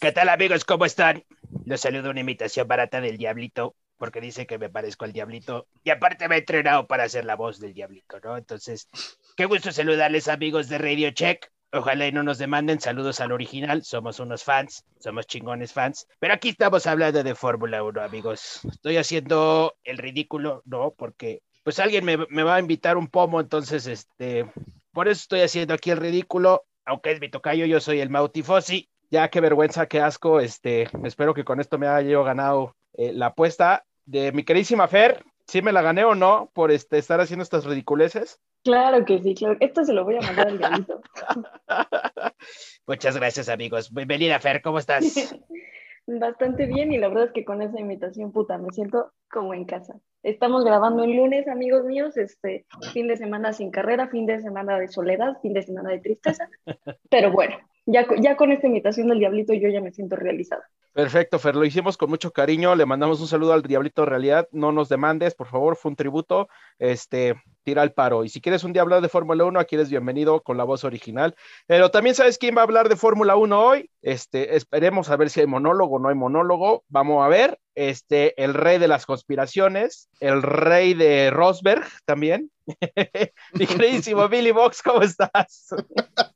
¿Qué tal amigos? ¿Cómo están? Los saludo una imitación barata del Diablito, porque dice que me parezco al Diablito. Y aparte me he entrenado para hacer la voz del Diablito, ¿no? Entonces, qué gusto saludarles amigos de Radio Check. Ojalá y no nos demanden saludos al original, somos unos fans, somos chingones fans. Pero aquí estamos hablando de Fórmula 1, amigos. Estoy haciendo el ridículo, ¿no? Porque pues alguien me, va a invitar un pomo, entonces, este, por eso estoy haciendo aquí el ridículo. Aunque es mi tocayo, yo soy el Mautifosi ya qué vergüenza, qué asco. Este, espero que con esto me haya yo ganado eh, la apuesta de mi queridísima Fer. ¿Sí me la gané o no por este, estar haciendo estas ridiculeces? Claro que sí, claro. Esto se lo voy a mandar al galito. Muchas gracias, amigos. Bienvenida, Fer, ¿cómo estás? Bastante bien y la verdad es que con esa invitación, puta, me siento como en casa. Estamos grabando el lunes, amigos míos, este fin de semana sin carrera, fin de semana de soledad, fin de semana de tristeza. Pero bueno, ya, ya con esta invitación del Diablito yo ya me siento realizada. Perfecto, Fer, lo hicimos con mucho cariño, le mandamos un saludo al Diablito Realidad, no nos demandes, por favor, fue un tributo, este, tira el paro. Y si quieres un día hablar de Fórmula 1, aquí eres bienvenido con la voz original. Pero también sabes quién va a hablar de Fórmula 1 hoy, este, esperemos a ver si hay monólogo o no hay monólogo, vamos a ver, este, el rey de las conspiraciones, el rey de Rosberg también, mi queridísimo Billy Box, ¿cómo estás?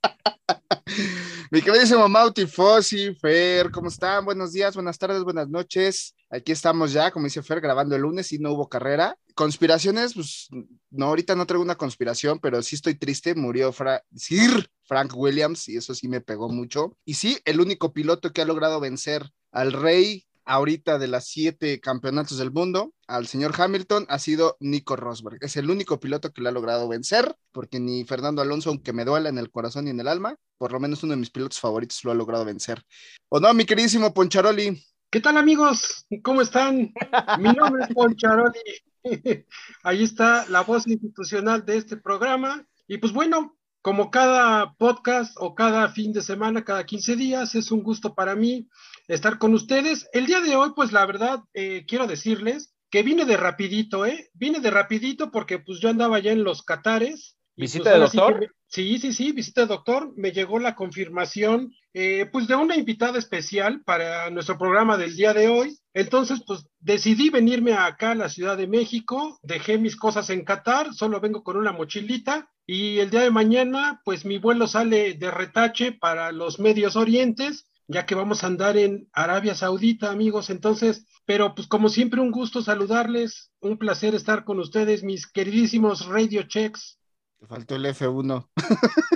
Mi queridísimo Mauti Fossi, Fer, ¿cómo están? Buenos días, buenas tardes, buenas noches. Aquí estamos ya, como dice Fer, grabando el lunes y no hubo carrera. Conspiraciones, pues no, ahorita no traigo una conspiración, pero sí estoy triste. Murió Sir Frank Williams y eso sí me pegó mucho. Y sí, el único piloto que ha logrado vencer al rey ahorita de las siete campeonatos del mundo al señor Hamilton ha sido Nico Rosberg. Es el único piloto que le ha logrado vencer, porque ni Fernando Alonso, aunque me duela en el corazón y en el alma, por lo menos uno de mis pilotos favoritos lo ha logrado vencer. ¿O no, mi queridísimo Poncharoli? ¿Qué tal amigos? ¿Cómo están? Mi nombre es Poncharoli. Ahí está la voz institucional de este programa. Y pues bueno, como cada podcast o cada fin de semana, cada 15 días, es un gusto para mí estar con ustedes. El día de hoy, pues la verdad, eh, quiero decirles que vine de rapidito, ¿eh? Vine de rapidito porque pues yo andaba ya en los Catares. ¿Visita pues, de doctor? Sí, sí, sí, visita de doctor. Me llegó la confirmación, eh, pues de una invitada especial para nuestro programa del día de hoy. Entonces, pues decidí venirme acá a la Ciudad de México, dejé mis cosas en Qatar, solo vengo con una mochilita y el día de mañana, pues mi vuelo sale de retache para los medios orientes ya que vamos a andar en Arabia Saudita, amigos. Entonces, pero pues como siempre, un gusto saludarles, un placer estar con ustedes, mis queridísimos Radio Checks. Te faltó el F1.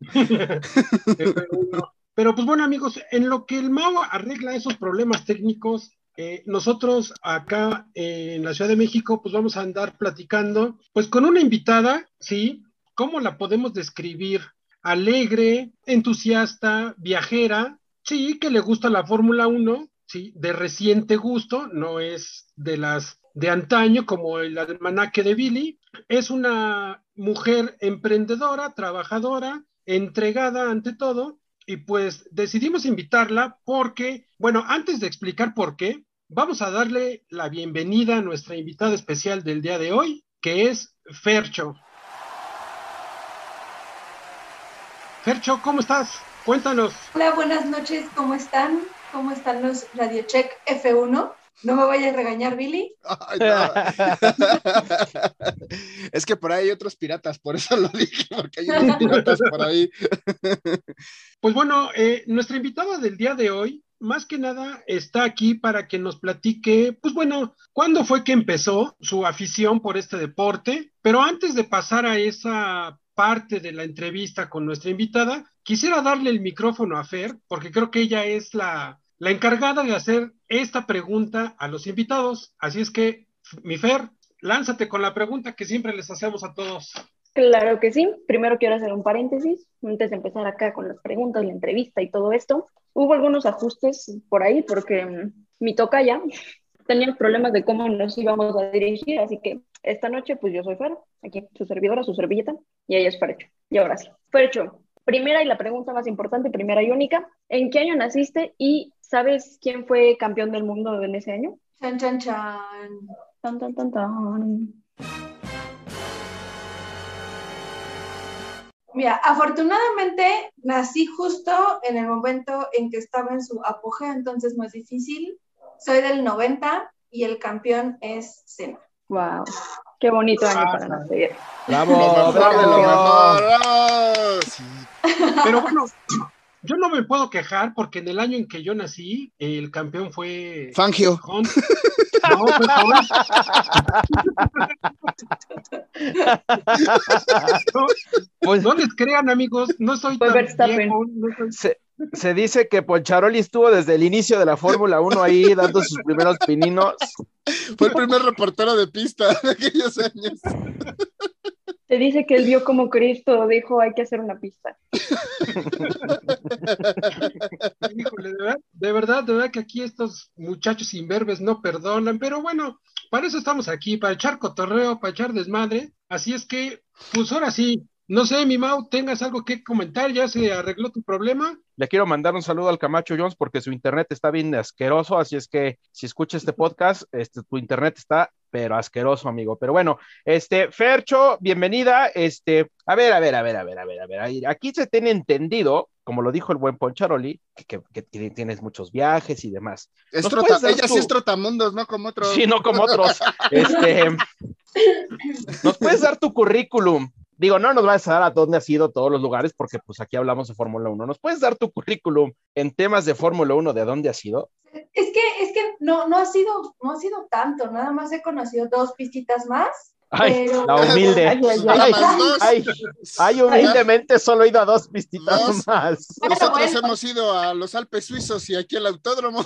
F1. Pero pues bueno, amigos, en lo que el MAO arregla esos problemas técnicos, eh, nosotros acá en la Ciudad de México, pues vamos a andar platicando, pues con una invitada, ¿sí? ¿Cómo la podemos describir? Alegre, entusiasta, viajera, sí, que le gusta la Fórmula 1, sí, de reciente gusto, no es de las de antaño como el almanaque de Billy, es una mujer emprendedora, trabajadora, entregada ante todo, y pues decidimos invitarla porque, bueno, antes de explicar por qué, vamos a darle la bienvenida a nuestra invitada especial del día de hoy, que es Fercho. Fercho, ¿cómo estás? Cuéntanos. Hola, buenas noches, ¿cómo están? ¿Cómo están los Radio Check F1? No me vayas a regañar, Billy. es que por ahí hay otros piratas, por eso lo dije, porque hay otros piratas por ahí. pues bueno, eh, nuestra invitada del día de hoy, más que nada, está aquí para que nos platique, pues bueno, cuándo fue que empezó su afición por este deporte, pero antes de pasar a esa parte de la entrevista con nuestra invitada, quisiera darle el micrófono a Fer, porque creo que ella es la, la encargada de hacer esta pregunta a los invitados. Así es que, mi Fer, lánzate con la pregunta que siempre les hacemos a todos. Claro que sí. Primero quiero hacer un paréntesis antes de empezar acá con las preguntas, la entrevista y todo esto. Hubo algunos ajustes por ahí porque mm, mi toca ya tenía problemas de cómo nos íbamos a dirigir, así que esta noche, pues yo soy Fer, aquí su servidora, su servilleta, y ella es Fercho. Y ahora sí, Fercho, Primera y la pregunta más importante, primera y única, ¿en qué año naciste y sabes quién fue campeón del mundo en ese año? Chan, chan, chan. Tan, tan, tan, tan. Mira, afortunadamente nací justo en el momento en que estaba en su apogeo, entonces no es difícil. Soy del 90 y el campeón es Sena. Wow, qué bonito año para. Lo Bravo, bravo. Sí. Pero bueno, yo no me puedo quejar porque en el año en que yo nací, el campeón fue. Fangio. Hunt. No, fue Hunt. No, Pues, no les crean, amigos, no soy tan Verstappen. viejo, no soy- se, se dice que Poncharoli estuvo desde el inicio de la Fórmula 1 ahí dando sus primeros pininos. Fue el primer reportero de pista de aquellos años. Se dice que él vio como Cristo dijo, hay que hacer una pista. Híjole, de verdad, de verdad, de verdad que aquí estos muchachos imberbes no perdonan, pero bueno, para eso estamos aquí, para echar cotorreo, para echar desmadre. Así es que, pues ahora sí, no sé, mi Mau, tengas algo que comentar, ya se arregló tu problema. Le quiero mandar un saludo al Camacho Jones porque su internet está bien asqueroso, así es que si escucha este podcast, este, tu internet está pero asqueroso, amigo. Pero bueno, este, Fercho, bienvenida. Este, a ver, a ver, a ver, a ver, a ver, a ver. Aquí se tiene entendido, como lo dijo el buen Poncharoli, que, que- que tiene- tienes muchos viajes y demás. Es ¿Nos trota- puedes dar ella tu- sí es trotamundos, no como otros. Sí, no como otros. Este, ¿Nos puedes dar tu currículum? Digo, no nos vas a dar a dónde has ido todos los lugares, porque pues aquí hablamos de Fórmula 1. ¿Nos puedes dar tu currículum en temas de Fórmula 1 de dónde has ido? Es que, es que no, no ha sido, no ha sido tanto, nada más he conocido dos pistitas más. Ay, Pero- la humilde. Ay, ay, Nada Ay, más dos. ay, ay, humildemente solo he ido a dos pistitas Dos. más. Nosotros bueno. hemos ido a los Alpes suizos y aquí al autódromo.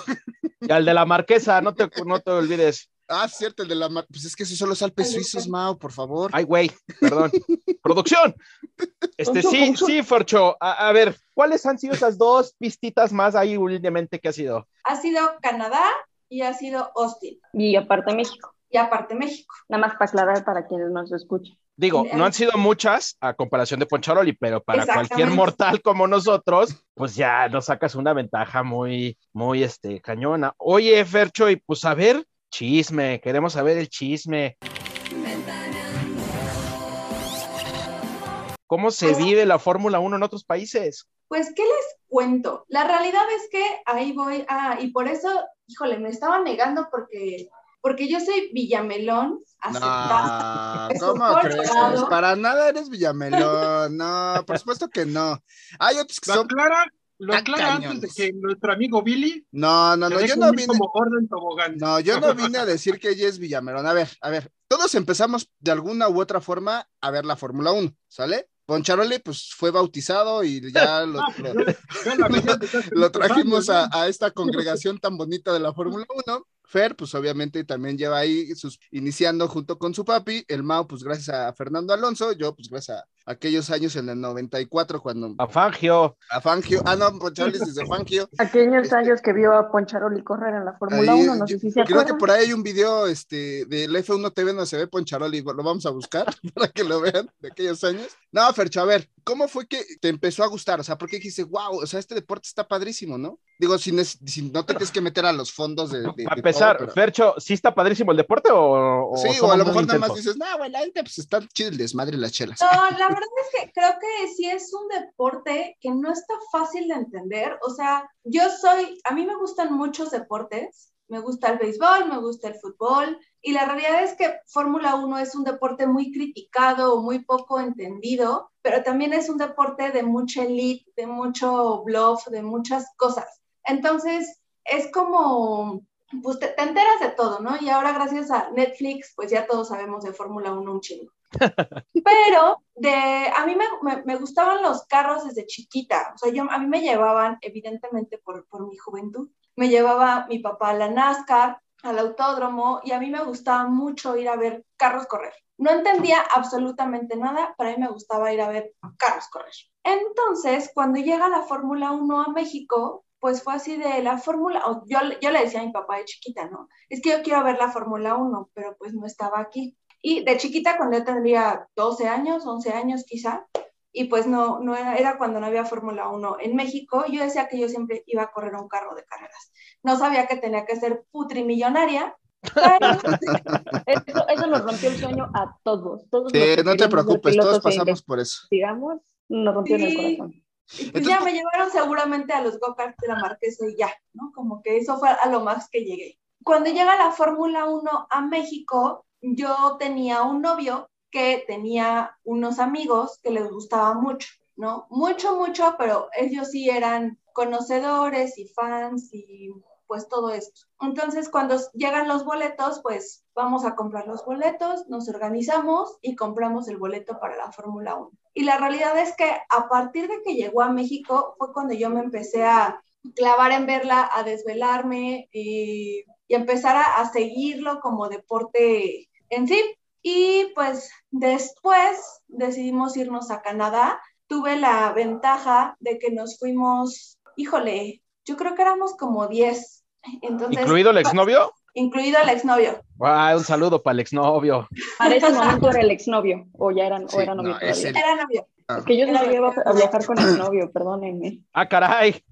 Y al de la Marquesa, no te, no te olvides. Ah, cierto, el de la. Pues es que esos son los Alpes suizos. Mau, por favor. Ay, güey, perdón. Producción. Este, sí, sí, Forcho. A, a ver, ¿cuáles han sido esas dos pistitas más ahí humildemente que has ido? Ha sido Canadá y ha sido Austin. Y aparte México. Y aparte México. Nada más para aclarar para quienes nos escuchan. Digo, Eh, no han sido muchas a comparación de Poncharoli, pero para cualquier mortal como nosotros, pues ya nos sacas una ventaja muy, muy, este, cañona. Oye, Fercho, y pues a ver, chisme, queremos saber el chisme. ¿Cómo se Pues- vive la Fórmula 1 en otros países? Pues, ¿qué les cuento? La realidad es que ahí voy, ah, y por eso, híjole, me estaba negando porque, porque yo soy Villamelón, aceptada. No, ¿cómo crees? colorado. Para nada eres Villamelón. No, por supuesto que no. Hay otros que son. aclara, lo Ah, aclara antes de que nuestro amigo Billy No, no, no. Yo no vine. como orden tobogán. No, yo no vine a decir que ella es Villamelón. A ver, a ver. Todos empezamos de alguna u otra forma a ver la Fórmula 1, ¿sale? Poncharoli, pues fue bautizado y ya lo, Ah, lo- pues, lo trajimos a, a esta congregación tan bonita de la Fórmula 1. Fer, pues obviamente también lleva ahí sus, iniciando junto con su papi. El Mao, pues gracias a Fernando Alonso. Yo, pues gracias a aquellos años en el 94 cuando A Fangio. a Fangio, ah, no, Poncharoli desde Fangio. Aquellos Este- años que vio a Poncharoli correr en la Fórmula Ahí, 1, no yo- sé si se Creo que por ahí hay un video este, del F1 TV donde se ve Poncharoli, lo vamos a buscar para que lo vean de aquellos años. No, Fercho, a ver, ¿cómo fue que te empezó a gustar? O sea, ¿por qué dijiste, wow, o sea, este deporte está padrísimo, ¿no? Digo, si, si no te tienes que meter a los fondos de... de- A de pesar, todo, pero- Fercho, ¿sí está padrísimo el deporte o, o Sí, o a lo mejor nada más dices, no, bueno, la gente pues está chido el desmadre y las chelas. No, la verdad es que creo que sí es un deporte que no está fácil de entender. O sea, yo soy, a mí me gustan muchos deportes. Me gusta el béisbol, me gusta el fútbol. Y la realidad es que Fórmula 1 es un deporte muy criticado muy poco entendido, pero también es un deporte de mucha elite, de mucho bluff, de muchas cosas. Entonces, es como, pues te, te enteras de todo, ¿no? Y ahora gracias a Netflix, pues ya todos sabemos de Fórmula 1 un chingo. Pero de, a mí me, me- me gustaban los carros desde chiquita. O sea, yo, a mí me llevaban, evidentemente por, por mi juventud, me llevaba mi papá a la NASCAR, al autódromo, y a mí me gustaba mucho ir a ver carros correr. No entendía absolutamente nada, pero a mí me gustaba ir a ver carros correr. Entonces, cuando llega la Fórmula 1 a México, pues fue así de la Fórmula, yo, yo le decía a mi papá de chiquita, ¿no? Es que yo quiero ver la Fórmula 1, pero pues no estaba aquí. Y de chiquita, cuando yo tendría 12 años, 11 años quizá, y pues no, no era, era cuando no había Fórmula 1 en México. Yo decía que yo siempre iba a correr un carro de carreras. No sabía que tenía que ser putrimillonaria. pero- Eso, eso nos rompió el sueño a todos. todos Sí, no te preocupes, todos pasamos por eso. investigamos, nos rompió en el Sí. corazón. Y pues Entonces, ya me llevaron seguramente a los go-karts de la Marquesa y ya, ¿no? Como que eso fue a lo más que llegué. Cuando llega la Fórmula 1 a México, yo tenía un novio que tenía unos amigos que les gustaba mucho, ¿no? Mucho, mucho, pero ellos sí eran conocedores y fans y pues todo esto. Entonces, cuando llegan los boletos, pues vamos a comprar los boletos, nos organizamos y compramos el boleto para la Fórmula 1. Y la realidad es que a partir de que llegó a México fue cuando yo me empecé a clavar en verla, a desvelarme y, y empezar a, a seguirlo como deporte en sí. Y pues después decidimos irnos a Canadá. Tuve la ventaja de que nos fuimos, híjole, yo creo que éramos como 10. Entonces, ¿Incluido el exnovio? incluido el exnovio. Ah, un saludo para el exnovio. Para ese momento era el exnovio, o ya eran, Sí, o era novio no, es todavía. el- Era novio. Es que yo no iba a viajar con el novio, perdónenme. Ah, caray.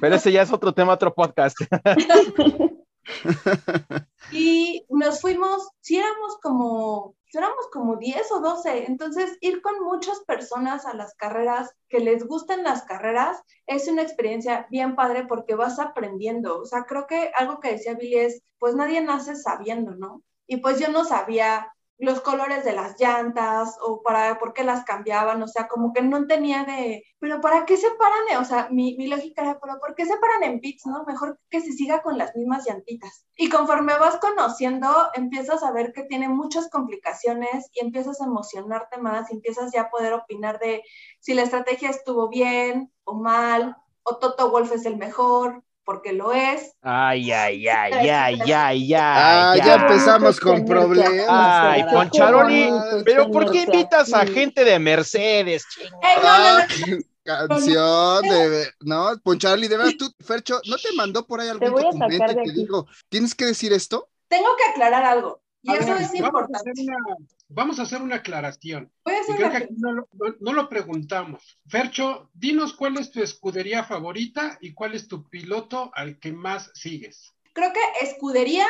Pero ese ya es otro tema, otro podcast. Y nos fuimos, si éramos como, si éramos como 10 o 12, entonces ir con muchas personas a las carreras que les gusten las carreras es una experiencia bien padre porque vas aprendiendo. O sea, creo que algo que decía Billy es, pues nadie nace sabiendo, ¿no? Y pues yo no sabía los colores de las llantas o para por qué las cambiaban, o sea, como que no tenía de, pero ¿para qué se paran? O sea, mi, mi lógica era, pero ¿por qué se paran en pits, no? Mejor que se siga con las mismas llantitas. Y conforme vas conociendo, empiezas a ver que tiene muchas complicaciones y empiezas a emocionarte más y empiezas ya a poder opinar de si la estrategia estuvo bien o mal, o Toto Wolf es el mejor, porque lo es. Ay, ay, ay, ay, ay, Ah, ay. ya ay. empezamos con problemas. Ay. Poncharoli, pero ¿por qué invitas a gente de Mercedes? chinga? ¡Ey, no, no, no! Ah, canción de no, Poncharli, de verdad tú, Fercho, ¿no te mandó por ahí algún voy a sacar documento de y te aquí. digo, tienes que decir esto? Tengo que aclarar algo, y A eso ver, es vamos a importante. hacer una- Vamos a hacer una aclaración. Hacer creo una que no lo, no- no lo preguntamos. Fercho, dinos cuál es tu escudería favorita y cuál es tu piloto al que más sigues. Creo que escudería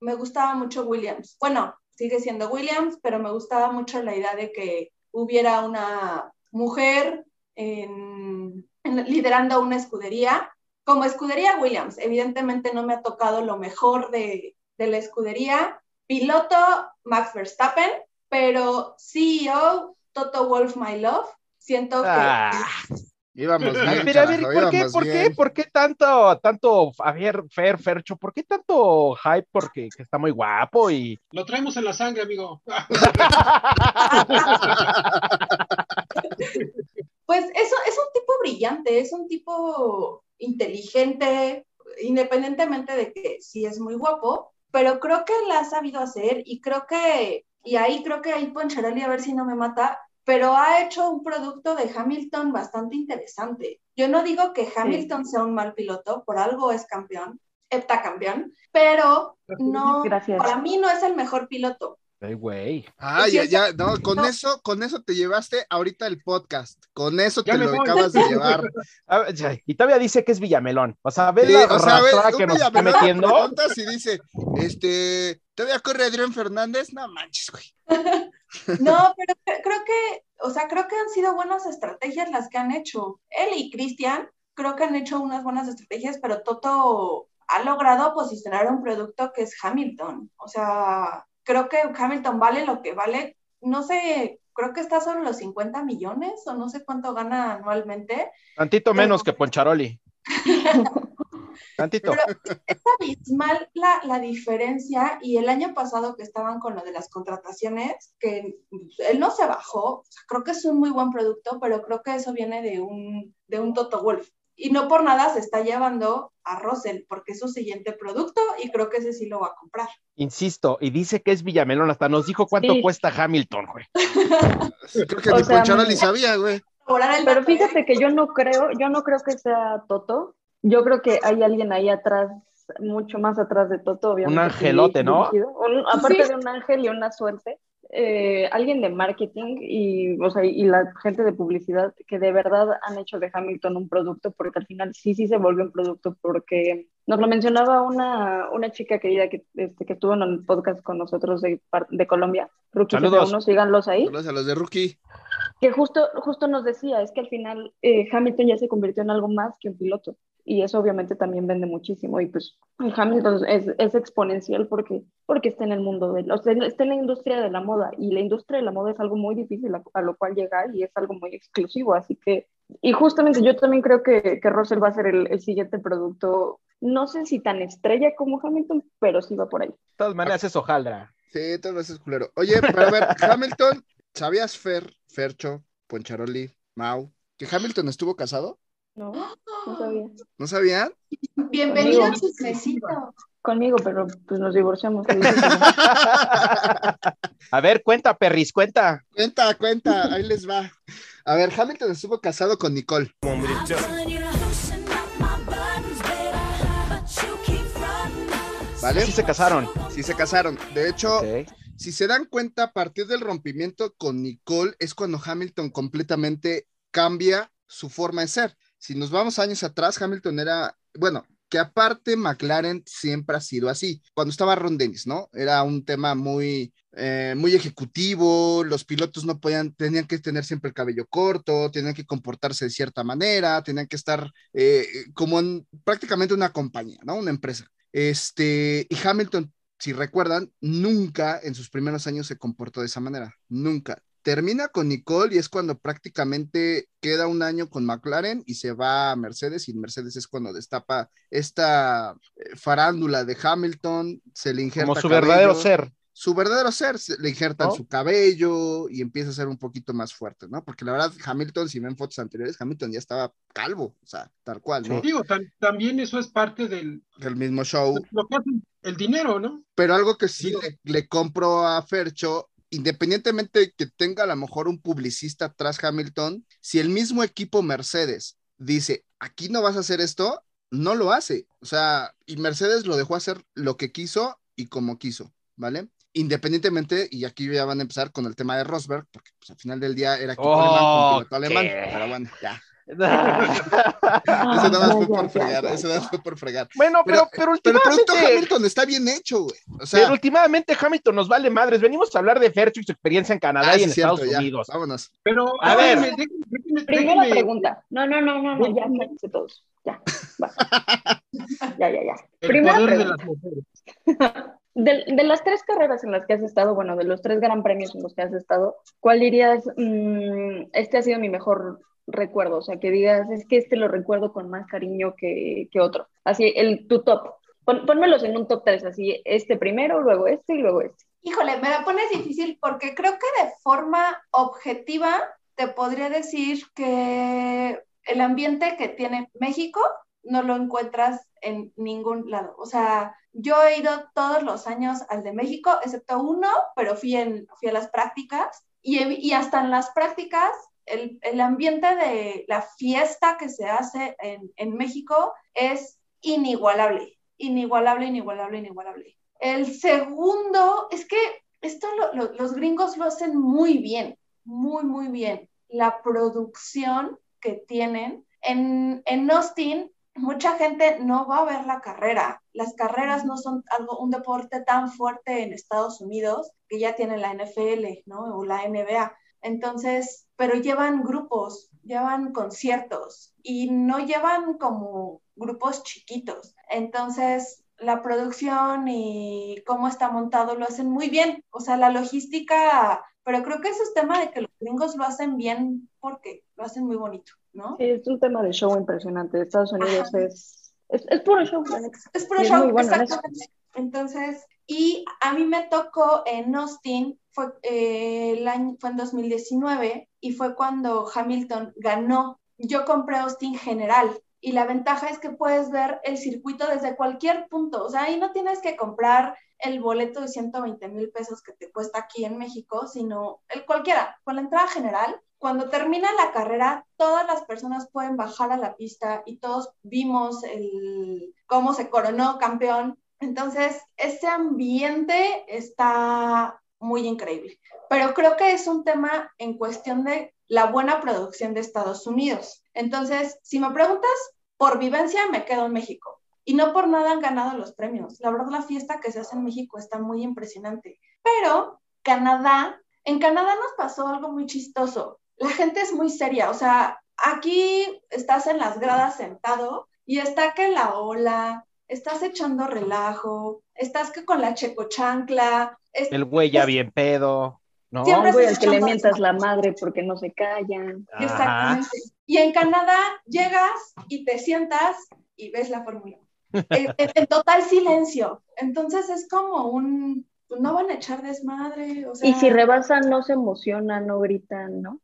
me gustaba mucho Williams. Bueno, sigue siendo Williams, pero me gustaba mucho la idea de que hubiera una mujer en- en- liderando una escudería. Como escudería Williams, evidentemente no me ha tocado lo mejor de, de la escudería. Piloto Max Verstappen, pero CEO Toto Wolf My Love. Siento que Ah, Íbamos a bien, ver, a ver, ¿por qué, íbamos por qué, por qué tanto, tanto, a ver, Fer, Fercho, por qué tanto hype? Porque que está muy guapo y Lo traemos en la sangre, amigo. Pues eso es un tipo brillante, es un tipo inteligente, independientemente de que sí es muy guapo, pero creo que la ha sabido hacer y creo que, y ahí creo que ahí Poncharelli, a ver si no me mata, pero ha hecho un producto de Hamilton bastante interesante. Yo no digo que Hamilton sea un mal piloto, por algo es campeón, heptacampeón, pero no, Gracias. para mí no es el mejor piloto. Ay, güey. Ah, ya, ya, no, con no. eso, con eso te llevaste ahorita el podcast. Con eso Ya te lo voy. acabas de llevar. Ver, Y todavía dice que es Villamelón. O sea, ve Sí, la o sea, ver, que nos está metiendo. y dice, este, ¿todavía corre Adrián Fernández? No manches, güey. No, pero cre- creo que, o sea, creo que han sido buenas estrategias las que han hecho. Él y Cristian, creo que han hecho unas buenas estrategias, pero Toto ha logrado posicionar un producto que es Hamilton. O sea, creo que Hamilton vale lo que vale. No sé, creo que está sobre los 50 millones o no sé cuánto gana anualmente. Tantito menos que Poncharoli. Tantito. Pero es abismal la, la diferencia y el año pasado que estaban con lo de las contrataciones, que él no se bajó, o sea, creo que es un muy buen producto, pero creo que eso viene de un, de un Toto Wolf. Y no por nada se está llevando a Russell, porque es su siguiente producto y creo que ese sí lo va a comprar. Insisto, y dice que es Villamelón. Hasta nos dijo cuánto Sí. cuesta Hamilton, güey. Creo que O ni sea, Poncharoli sabía, güey. Pero dato, ¿eh? fíjate que yo no creo, yo no creo que sea Toto. Yo creo que hay alguien ahí atrás, mucho más atrás de Toto, obviamente. Un angelote, sí, ¿no? Un- aparte Sí. de un ángel y una suerte, eh, alguien de marketing y, o sea, y la gente de publicidad que de verdad han hecho de Hamilton un producto, porque al final sí, sí se volvió un producto, porque nos lo mencionaba una, una chica querida que, este, que estuvo en el podcast con nosotros de, de Colombia, Rookie Saludos. 1, síganlos ahí, Saludos a los de Rookie. que justo, justo nos decía, es que al final eh, Hamilton ya se convirtió en algo más que un piloto. Y eso obviamente también vende muchísimo. Y pues Hamilton es, es exponencial porque, porque está en el mundo, de, o sea, está en la industria de la moda. Y la industria de la moda es algo muy difícil a, a lo cual llegar y es algo muy exclusivo. Así que, y justamente yo también creo que, que Russell va a ser el, el siguiente producto, no sé si tan estrella como Hamilton, pero sí va por ahí. De todas maneras, es hojaldra. Sí, todo eso es culero. Oye, pero a ver, Hamilton, ¿sabías, Fer, Fercho, Poncharoli, Mau, que Hamilton estuvo casado? No, no sabía. ¿No sabían? Bienvenido a Chismecito. Conmigo, pero pues nos divorciamos. A ver, cuenta, perris, cuenta. Cuenta, cuenta, ahí les va. A ver, Hamilton estuvo casado con Nicole. ¿Vale? Sí se casaron. Sí se casaron. De hecho, si se dan cuenta, a partir del rompimiento con Nicole es cuando Hamilton completamente cambia su forma de ser. Si nos vamos años atrás, Hamilton era, bueno, que aparte McLaren siempre ha sido así. Cuando estaba Ron Dennis, ¿no? Era un tema muy, eh, muy ejecutivo, los pilotos no podían, tenían que tener siempre el cabello corto, tenían que comportarse de cierta manera, tenían que estar eh, como en prácticamente una compañía, ¿no? Una empresa. Este, y Hamilton si recuerdan, nunca en sus primeros años se comportó de esa manera, nunca. Termina con Nicole y es cuando prácticamente queda un año con McLaren y se va a Mercedes y Mercedes es cuando destapa esta eh, farándula de Hamilton, se le injerta Como su cabello. verdadero ser. Su verdadero ser, se le injertan ¿No? su cabello y empieza a ser un poquito más fuerte, ¿no? Porque la verdad, Hamilton, si ven fotos anteriores, Hamilton ya estaba calvo, o sea, tal cual, ¿no? Digo, tam- también eso es parte del El mismo show. lo que hace el dinero, ¿no? pero algo que sí Digo- le, le compro a Fercho, independientemente de que tenga a lo mejor un publicista tras Hamilton, si el mismo equipo Mercedes dice, aquí no vas a hacer esto, no lo hace. O sea, y Mercedes lo dejó hacer lo que quiso y como quiso, ¿vale? Independientemente, y aquí ya van a empezar con el tema de Rosberg, porque pues, al final del día era equipo Oh, alemán con piloto alemán, pero bueno, ya. Ah, Eso nada más ya, fue por fregar, eso nada más fue por fregar. bueno, pero, Pero, pero, pero el producto últimamente, Hamilton está bien hecho, güey. O sea, pero últimamente Hamilton nos vale madres. Venimos a hablar de Fercho y su experiencia en Canadá ah, y en es cierto, Estados ya, Unidos. Vámonos. Pero A ver. déjenme- Primera pregunta. No, no, no, no, no, ya cállense todos. Ya. Ya, ya, ya. el Primera poder de pregunta. las mujeres. De, de las tres carreras en las que has estado, bueno, de los tres gran premios en los que has estado, ¿cuál dirías, mm, este ha sido mi mejor recuerdo? O sea, que digas, es que este lo recuerdo con más cariño que, que otro. Así, el, tu top. Pon- pónmelos en un top 3, así, este primero, luego este y luego este. Híjole, me la pones difícil porque creo que de forma objetiva te podría decir que el ambiente que tiene México no lo encuentras en ningún lado. O sea, yo he ido todos los años al de México, excepto uno, pero fui, en, fui a las prácticas y, y hasta en las prácticas el, el ambiente de la fiesta que se hace en, en México es inigualable, inigualable, inigualable, inigualable. El segundo, es que esto lo- lo- los gringos lo hacen muy bien, muy, muy bien. La producción que tienen. En, en Austin, mucha gente no va a ver la carrera. Las carreras no son algo, un deporte tan fuerte en Estados Unidos que ya tiene la NFL, ¿no? O la NBA. Entonces, pero llevan grupos, llevan conciertos y no llevan como grupos chiquitos. Entonces, la producción y cómo está montado lo hacen muy bien. O sea, la logística, pero creo que eso es tema de que los gringos lo hacen bien porque lo hacen muy bonito, ¿no? Sí, es un tema de show impresionante. Estados Unidos Ajá. es, es, es puro show, neta. Es puro es show, bueno exactamente. Entonces, y a mí me tocó en Austin, fue, eh, fue en 2019, y fue cuando Hamilton ganó. Yo compré Austin General, y la ventaja es que puedes ver el circuito desde cualquier punto. O sea, ahí no tienes que comprar el boleto de 120 mil pesos que te cuesta aquí en México, sino el cualquiera, con la entrada general. Cuando termina la carrera, todas las personas pueden bajar a la pista y todos vimos cómo se coronó campeón. Entonces, ese ambiente está muy increíble. Pero creo que es un tema en cuestión de la buena producción de Estados Unidos. Entonces, si me preguntas por vivencia, me quedo en México. Y no por nada han ganado los premios. La verdad, la fiesta que se hace en México está muy impresionante. Pero Canadá, en Canadá nos pasó algo muy chistoso. La gente es muy seria. O sea, aquí estás en las gradas sentado y está que la ola, estás echando relajo, estás que con la checochancla. El güey ya bien pedo. ¿no? Siempre Güey, al que le mientas la madre porque no se callan. Ajá. Exactamente. Y en Canadá llegas y te sientas y ves la fórmula. En, en- total silencio. Entonces es como un, pues, no van a echar desmadre. O sea, Y si rebasan, no se emocionan, no gritan, ¿no?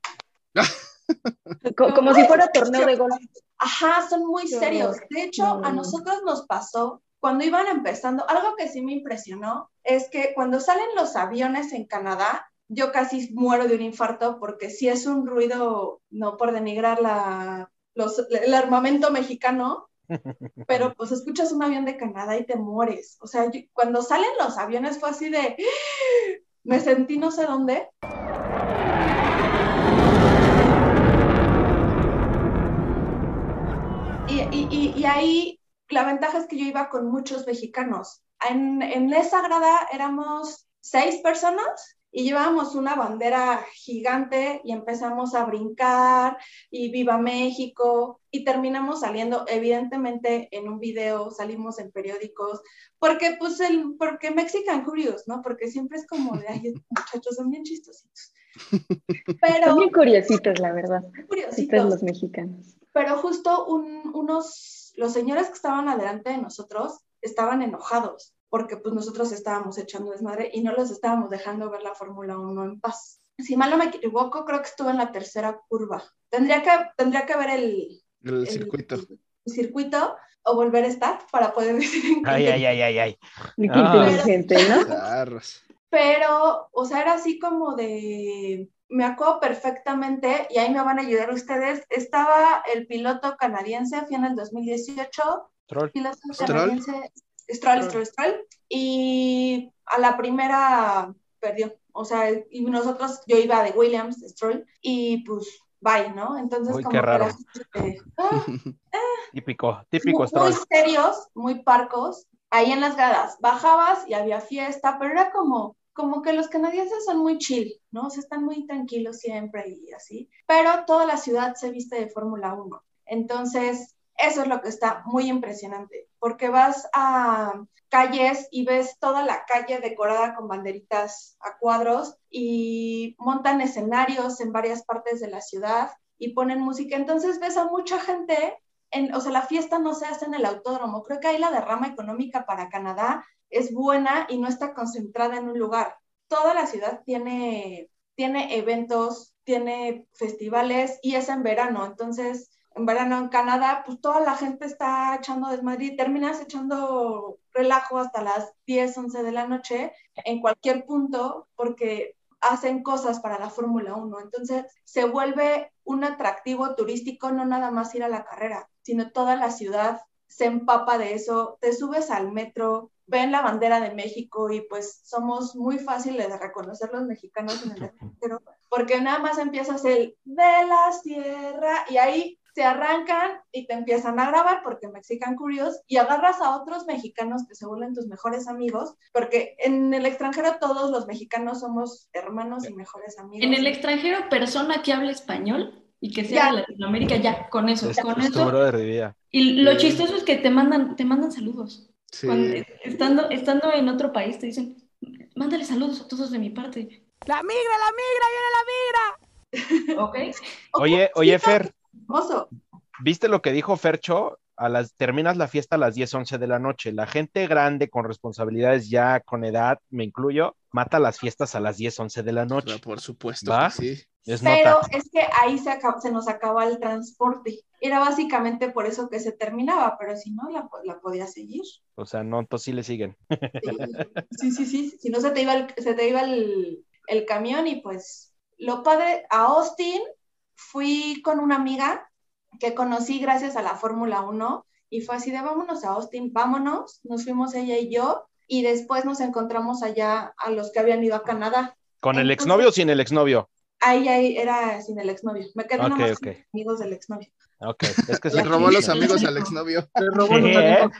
Co- como si fuera torneo de golf. Ajá, son muy Qué serios. horror. De hecho, No, a no. nosotros nos pasó cuando iban empezando, algo que sí me impresionó es que cuando salen los aviones en Canadá, yo casi muero de un infarto porque sí es un ruido, no por denigrar la, los- el armamento mexicano, pero pues escuchas un avión de Canadá y te mueres. O sea, yo- cuando salen los aviones fue así de, me sentí no sé dónde. Y, y- y- ahí la ventaja es que yo iba con muchos mexicanos. En, en esa grada éramos seis personas y llevábamos una bandera gigante y empezamos a brincar y viva México y terminamos saliendo evidentemente en un video, salimos en periódicos, porque pues el, porque Mexican Curious, ¿no? Porque siempre es como de, ay, muchachos son bien chistositos. Pero Son bien curiositos, la verdad. curiositos los mexicanos. Pero justo un- unos, los señores que estaban adelante de nosotros estaban enojados porque pues nosotros estábamos echando desmadre y no los estábamos dejando ver la Fórmula 1 en paz. Si mal no me equivoco, creo que estuve en la tercera curva. Tendría que, tendría que ver el, El el- circuito. el circuito o volver a estar para poder decir en qué Ay, ay, ay, ay, ay. Qué Ah. inteligente, ¿no? Pero, o sea, era así como de, me acuerdo perfectamente, y ahí me van a ayudar ustedes, estaba el piloto canadiense, fue en el 2018, Troll. piloto canadiense, Stroll, Stroll, Stroll, y a la primera perdió, o sea, y nosotros, yo iba de Williams, Stroll, y pues, bye, ¿no? Entonces, Uy, como qué que raro. la gente, ah, Típico, típico muy, Stroll. muy serios, muy parcos, ahí en las gradas. Bajabas y había fiesta, pero era como, como que los canadienses son muy chill, ¿no? O sea, están muy tranquilos siempre y así. Pero toda la ciudad se viste de Fórmula 1. Entonces, eso es lo que está muy impresionante, porque vas a calles y ves toda la calle decorada con banderitas a cuadros y montan escenarios en varias partes de la ciudad y ponen música. Entonces ves a mucha gente en, o sea, la fiesta no se hace en el autódromo. Creo que ahí la derrama económica para Canadá es buena y no está concentrada en un lugar. Toda la ciudad tiene, tiene eventos, tiene festivales y es en verano. Entonces, en verano en Canadá, pues toda la gente está echando desmadre y terminas echando relajo hasta las 10, 11 de la noche en cualquier punto porque hacen cosas para la Fórmula 1. Entonces se vuelve un atractivo turístico, no nada más ir a la carrera, sino toda la ciudad se empapa de eso, te subes al metro, ven la bandera de México y pues somos muy fáciles de reconocer los mexicanos en el extranjero, porque nada más empiezas el de la sierra y ahí se arrancan y te empiezan a grabar porque Mexican Curious y agarras a otros mexicanos que se vuelven tus mejores amigos, porque en el extranjero todos los mexicanos somos hermanos y mejores amigos. En el extranjero, persona que hable español y que Ya. sea de Latinoamérica, ya, con eso, Es con eso. Y lo Sí. chistoso es que te mandan, te mandan saludos. Sí. Cuando- estando, estando en otro país te dicen, mándale saludos a todos de mi parte. La migra, la migra, viene la migra. ¿Ok? Oye, oye, Fer. ¿viste lo que dijo Fercho? A las, terminas la fiesta a las 10, 11 de la noche. La gente grande con responsabilidades ya con edad, me incluyo, mata las fiestas a las 10, 11 de la Pero noche. por supuesto ¿Va? que sí. Es Pero nota. es que ahí se, acaba- se nos acaba el transporte. Era básicamente por eso que se terminaba, pero si no, la, po- la podía seguir. O sea, no, entonces sí le siguen. Sí, sí, sí. Si no, se te iba el, se te iba el, el camión y pues lo padre, a Austin fui con una amiga que conocí gracias a la Fórmula 1 y fue así de vámonos a Austin, vámonos. Nos fuimos ella y yo y después nos encontramos allá a los que habían ido a Canadá. ¿Con el exnovio o sin el exnovio? Ahí, ahí era sin el exnovio. Me quedé Ok, nomás con los amigos del exnovio. Ok, es que sí. robó los amigos al exnovio. Le robó los ¿eh? amigos.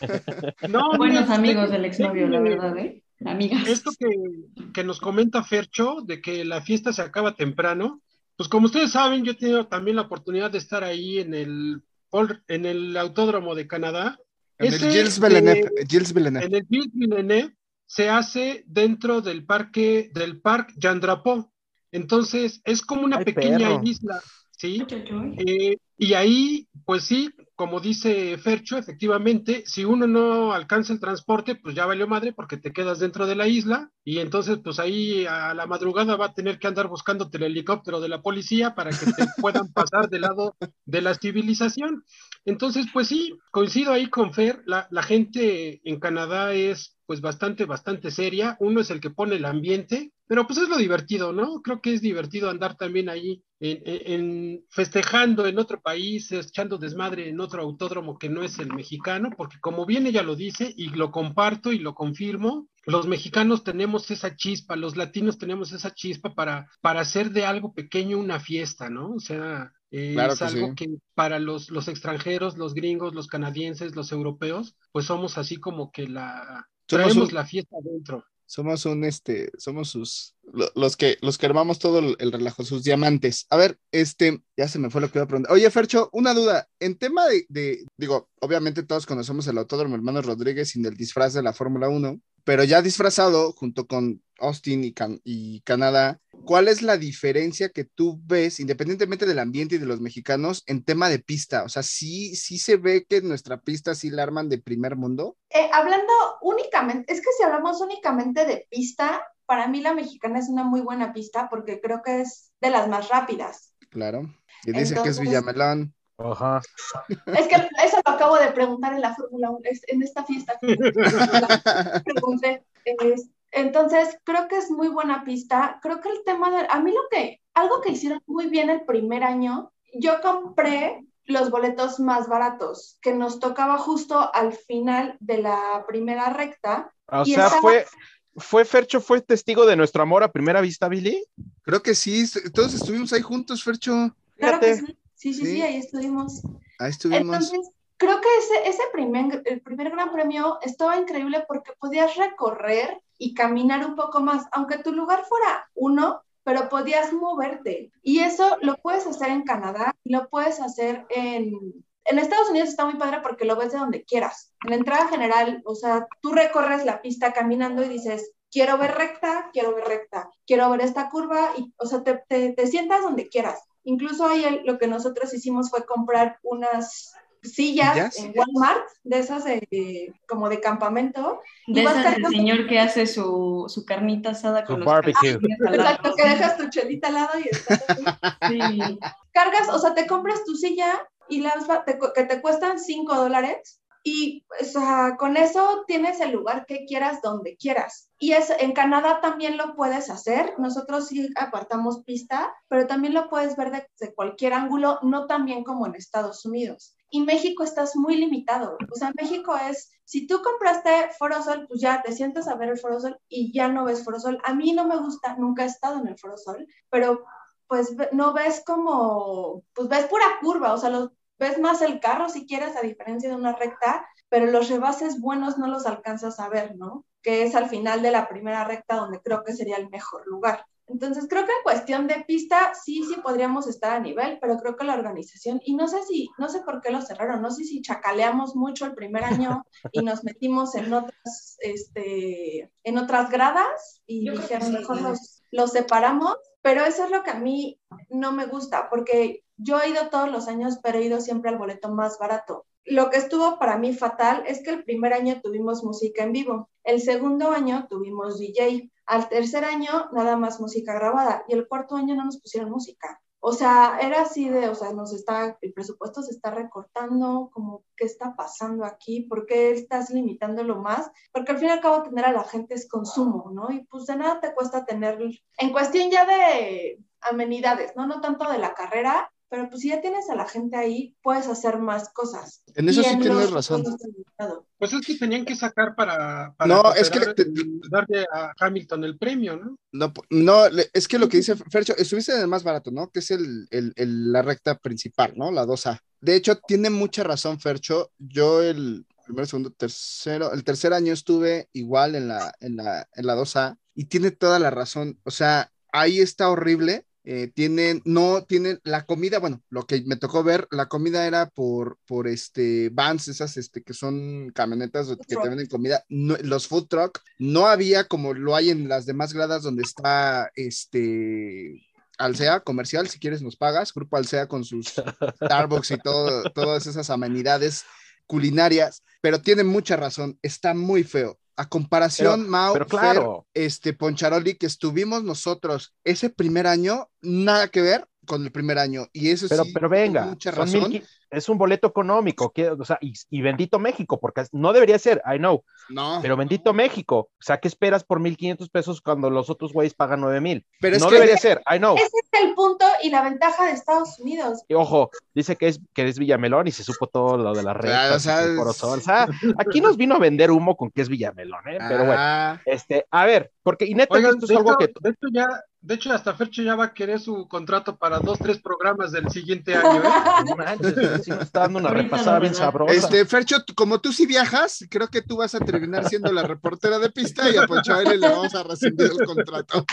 No, Buenos amigos del exnovio, la verdad, ¿eh? Amigas. Esto que, que nos comenta Fercho, de que la fiesta se acaba temprano, pues como ustedes saben, yo he tenido también la oportunidad de estar ahí en el, en el Autódromo de Canadá. En el Ese Gilles Villeneuve. Gilles Villeneuve. En el Gilles Villeneuve se hace dentro del parque, del Parque Jean Drapeau. Entonces, es como una Ay, pequeña perro. isla, ¿sí? Eh, y ahí, pues sí, como dice Fercho, efectivamente, si uno no alcanza el transporte, pues ya valió madre porque te quedas dentro de la isla y entonces pues ahí a la madrugada va a tener que andar buscándote el helicóptero de la policía para que te puedan pasar del lado de la civilización. Entonces, pues sí, coincido ahí con Fer, la, la gente en Canadá es pues bastante, bastante seria, uno es el que pone el ambiente, pero pues es lo divertido, ¿no? Creo que es divertido andar también ahí en, en- festejando en otro país, echando desmadre en otro autódromo que no es el mexicano, porque como bien ella lo dice y lo comparto y lo confirmo, los mexicanos tenemos esa chispa, los latinos tenemos esa chispa para, para hacer de algo pequeño una fiesta, ¿no? O sea, eh, Claro es que algo sí. que para los, los extranjeros, los gringos, los canadienses, los europeos, pues somos así como que la... Somos Traemos un- la fiesta adentro. Somos un, este, somos sus, lo- los que, los que armamos todo el, el relajo, sus diamantes. A ver, este, ya se me fue lo que iba a preguntar. Oye, Fercho, una duda. En tema de, de- digo, obviamente todos conocemos el Autódromo Hermano Rodríguez sin el disfraz de la Fórmula 1, pero ya disfrazado junto con Austin y, Can- y Canadá, ¿cuál es la diferencia que tú ves, independientemente del ambiente y de los mexicanos, en tema de pista? O sea, sí, sí se ve que nuestra pista sí la arman de primer mundo. Eh, hablando únicamente, es que si hablamos únicamente de pista, para mí la mexicana es una muy buena pista porque creo que es de las más rápidas. Claro. Y dice que es Villamelón. Ajá. Es que eso lo acabo de preguntar en la Fórmula 1, es- en esta fiesta. que pregunté. Es- entonces, creo que es muy buena pista. Creo que el tema de, a mí lo que, algo que hicieron muy bien el primer año, yo compré los boletos más baratos, que nos tocaba justo al final de la primera recta. O Y sea, estaba- fue, fue Fercho, fue testigo de nuestro amor a primera vista, Billy. Creo que sí, todos estuvimos ahí juntos, Fercho. Claro que Fíjate. sí, sí, sí, sí, Sí. ahí estuvimos. Ahí estuvimos. Entonces, creo que ese, ese primer, el primer gran premio estaba increíble porque podías recorrer y caminar un poco más, aunque tu lugar fuera uno, pero podías moverte. Y eso lo puedes hacer en Canadá, lo puedes hacer en... En Estados Unidos está muy padre porque lo ves de donde quieras. En la entrada general, o sea, tú recorres la pista caminando y dices, quiero ver recta, quiero ver recta, quiero ver esta curva, y, o sea, te, te, te sientas donde quieras. Incluso ahí lo que nosotros hicimos fue comprar unas sillas, ¿Sillas? en Walmart, de esas de- como de campamento. De esas del señor que hace su, su carnita asada con Su los barbecue. Exacto, que dejas tu chelita al lado y estás así. Sí. cargas, o sea, te compras tu silla y las va- te que te cuestan 5 dólares y o sea, con eso tienes el lugar que quieras donde quieras. Y es, en Canadá también lo puedes hacer. Nosotros sí apartamos pista, pero también lo puedes ver de, de cualquier ángulo, no tan bien como en Estados Unidos. Y México estás muy limitado. O sea, México es, si tú compraste Forosol, pues ya te sientas a ver el Forosol y ya no ves Forosol. A mí no me gusta, nunca he estado en el Forosol, pero pues no ves como, pues ves pura curva, o sea, los, ves más el carro si quieres, a diferencia de una recta, pero los rebases buenos no los alcanzas a ver, ¿no? Que es al final de la primera recta donde creo que sería el mejor lugar. Entonces creo que en cuestión de pista sí, sí podríamos estar a nivel, pero creo que la organización, y no sé si, no sé por qué lo cerraron, no sé si chacaleamos mucho el primer año y nos metimos en otras, este, en otras gradas y Yo dijeron sí, mejor sí. los, los separamos, pero eso es lo que a mí no me gusta, porque yo he ido todos los años, pero he ido siempre al boleto más barato. Lo que estuvo para mí fatal es que el primer año tuvimos música en vivo, el segundo año tuvimos DJ, al tercer año nada más música grabada y el cuarto año no nos pusieron música. O sea, era así de, o sea, nos está, el presupuesto se está recortando, como, ¿qué está pasando aquí? ¿Por qué estás limitándolo más? Porque al fin y al cabo tener a la gente es consumo, ¿no? Y pues de nada te cuesta tener, en cuestión ya de amenidades, ¿no? No tanto de la carrera, pero pues si ya tienes a la gente ahí, puedes hacer más cosas. En eso Y sí en tienes razón. Pues es que tenían que sacar para, para No, es que te- darle a Hamilton el premio, ¿no? No, no, le- es que lo que dice Fercho, estuviste en el más barato, ¿no? Que es el, el- el- la recta principal, ¿no? La 2A. De hecho, tiene mucha razón, Fercho. Yo el primero, segundo, tercero, el tercer año estuve igual en la, en la, en la 2A y tiene toda la razón. O sea, ahí está horrible. Eh, tienen, no tienen la comida, bueno, lo que me tocó ver, la comida era por, por este, vans, esas este, que son camionetas que te truck. venden comida, no- los food truck, no había como lo hay en las demás gradas donde está este Alsea comercial, si quieres nos pagas, Grupo Alsea con sus Starbucks y todo, todas esas amenidades culinarias, pero tiene mucha razón, está muy feo. A comparación, Pero- Mau, pero Fer, claro. este Poncharoli, que estuvimos nosotros ese primer año, nada que ver con el primer año. Y eso Pero, sí, pero venga, mucha razón. 1500 es un boleto económico, que, o sea, y, y bendito México, porque no debería ser, I know, No, pero bendito México. O sea, ¿qué esperas por 1500 pesos cuando los otros güeyes pagan 9000? pero es No que debería ser, I know. Ese es el punto y la ventaja de Estados Unidos. Y ojo, dice que es, que es Villamelón y se supo todo lo de las Claro, rectas. o sea. O sea, aquí nos vino a vender humo con que es Villamelón, ¿eh? Pero bueno, Ah, este, a ver, porque y neta, Oigan, esto es algo hecho, que de hecho ya, de hecho hasta Fercho ya va a querer su contrato para dos, tres programas del siguiente año, ¿eh? manches, sí está dando una repasada bien sabrosa. Este, Fercho, como tú sí viajas, creo que tú vas a terminar siendo la reportera de pista y a Ponchoeli le vamos a rescindir el contrato.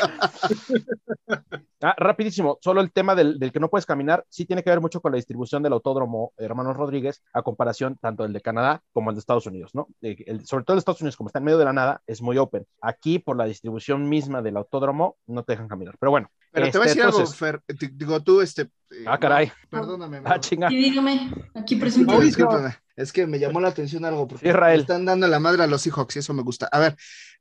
Ah, rapidísimo, solo el tema del, del que no puedes caminar sí tiene que ver mucho con la distribución del autódromo Hermanos Rodríguez a comparación tanto del de Canadá como el de Estados Unidos, ¿no? El- sobre todo el de Estados Unidos, como está en medio de la nada, es muy open. Aquí, por la distribución misma del autódromo, no te dejan caminar. Pero bueno. Pero te voy a este, decir algo, entonces- Fer. Te- digo, tú, este. eh, Ah, caray. Perdóname. Ah, Mau. chinga. Y dígame, aquí presente. Mauricio. Discúlpame, Es que me llamó la atención algo porque Israel. están dando la madre a los Seahawks y eso me gusta. A ver,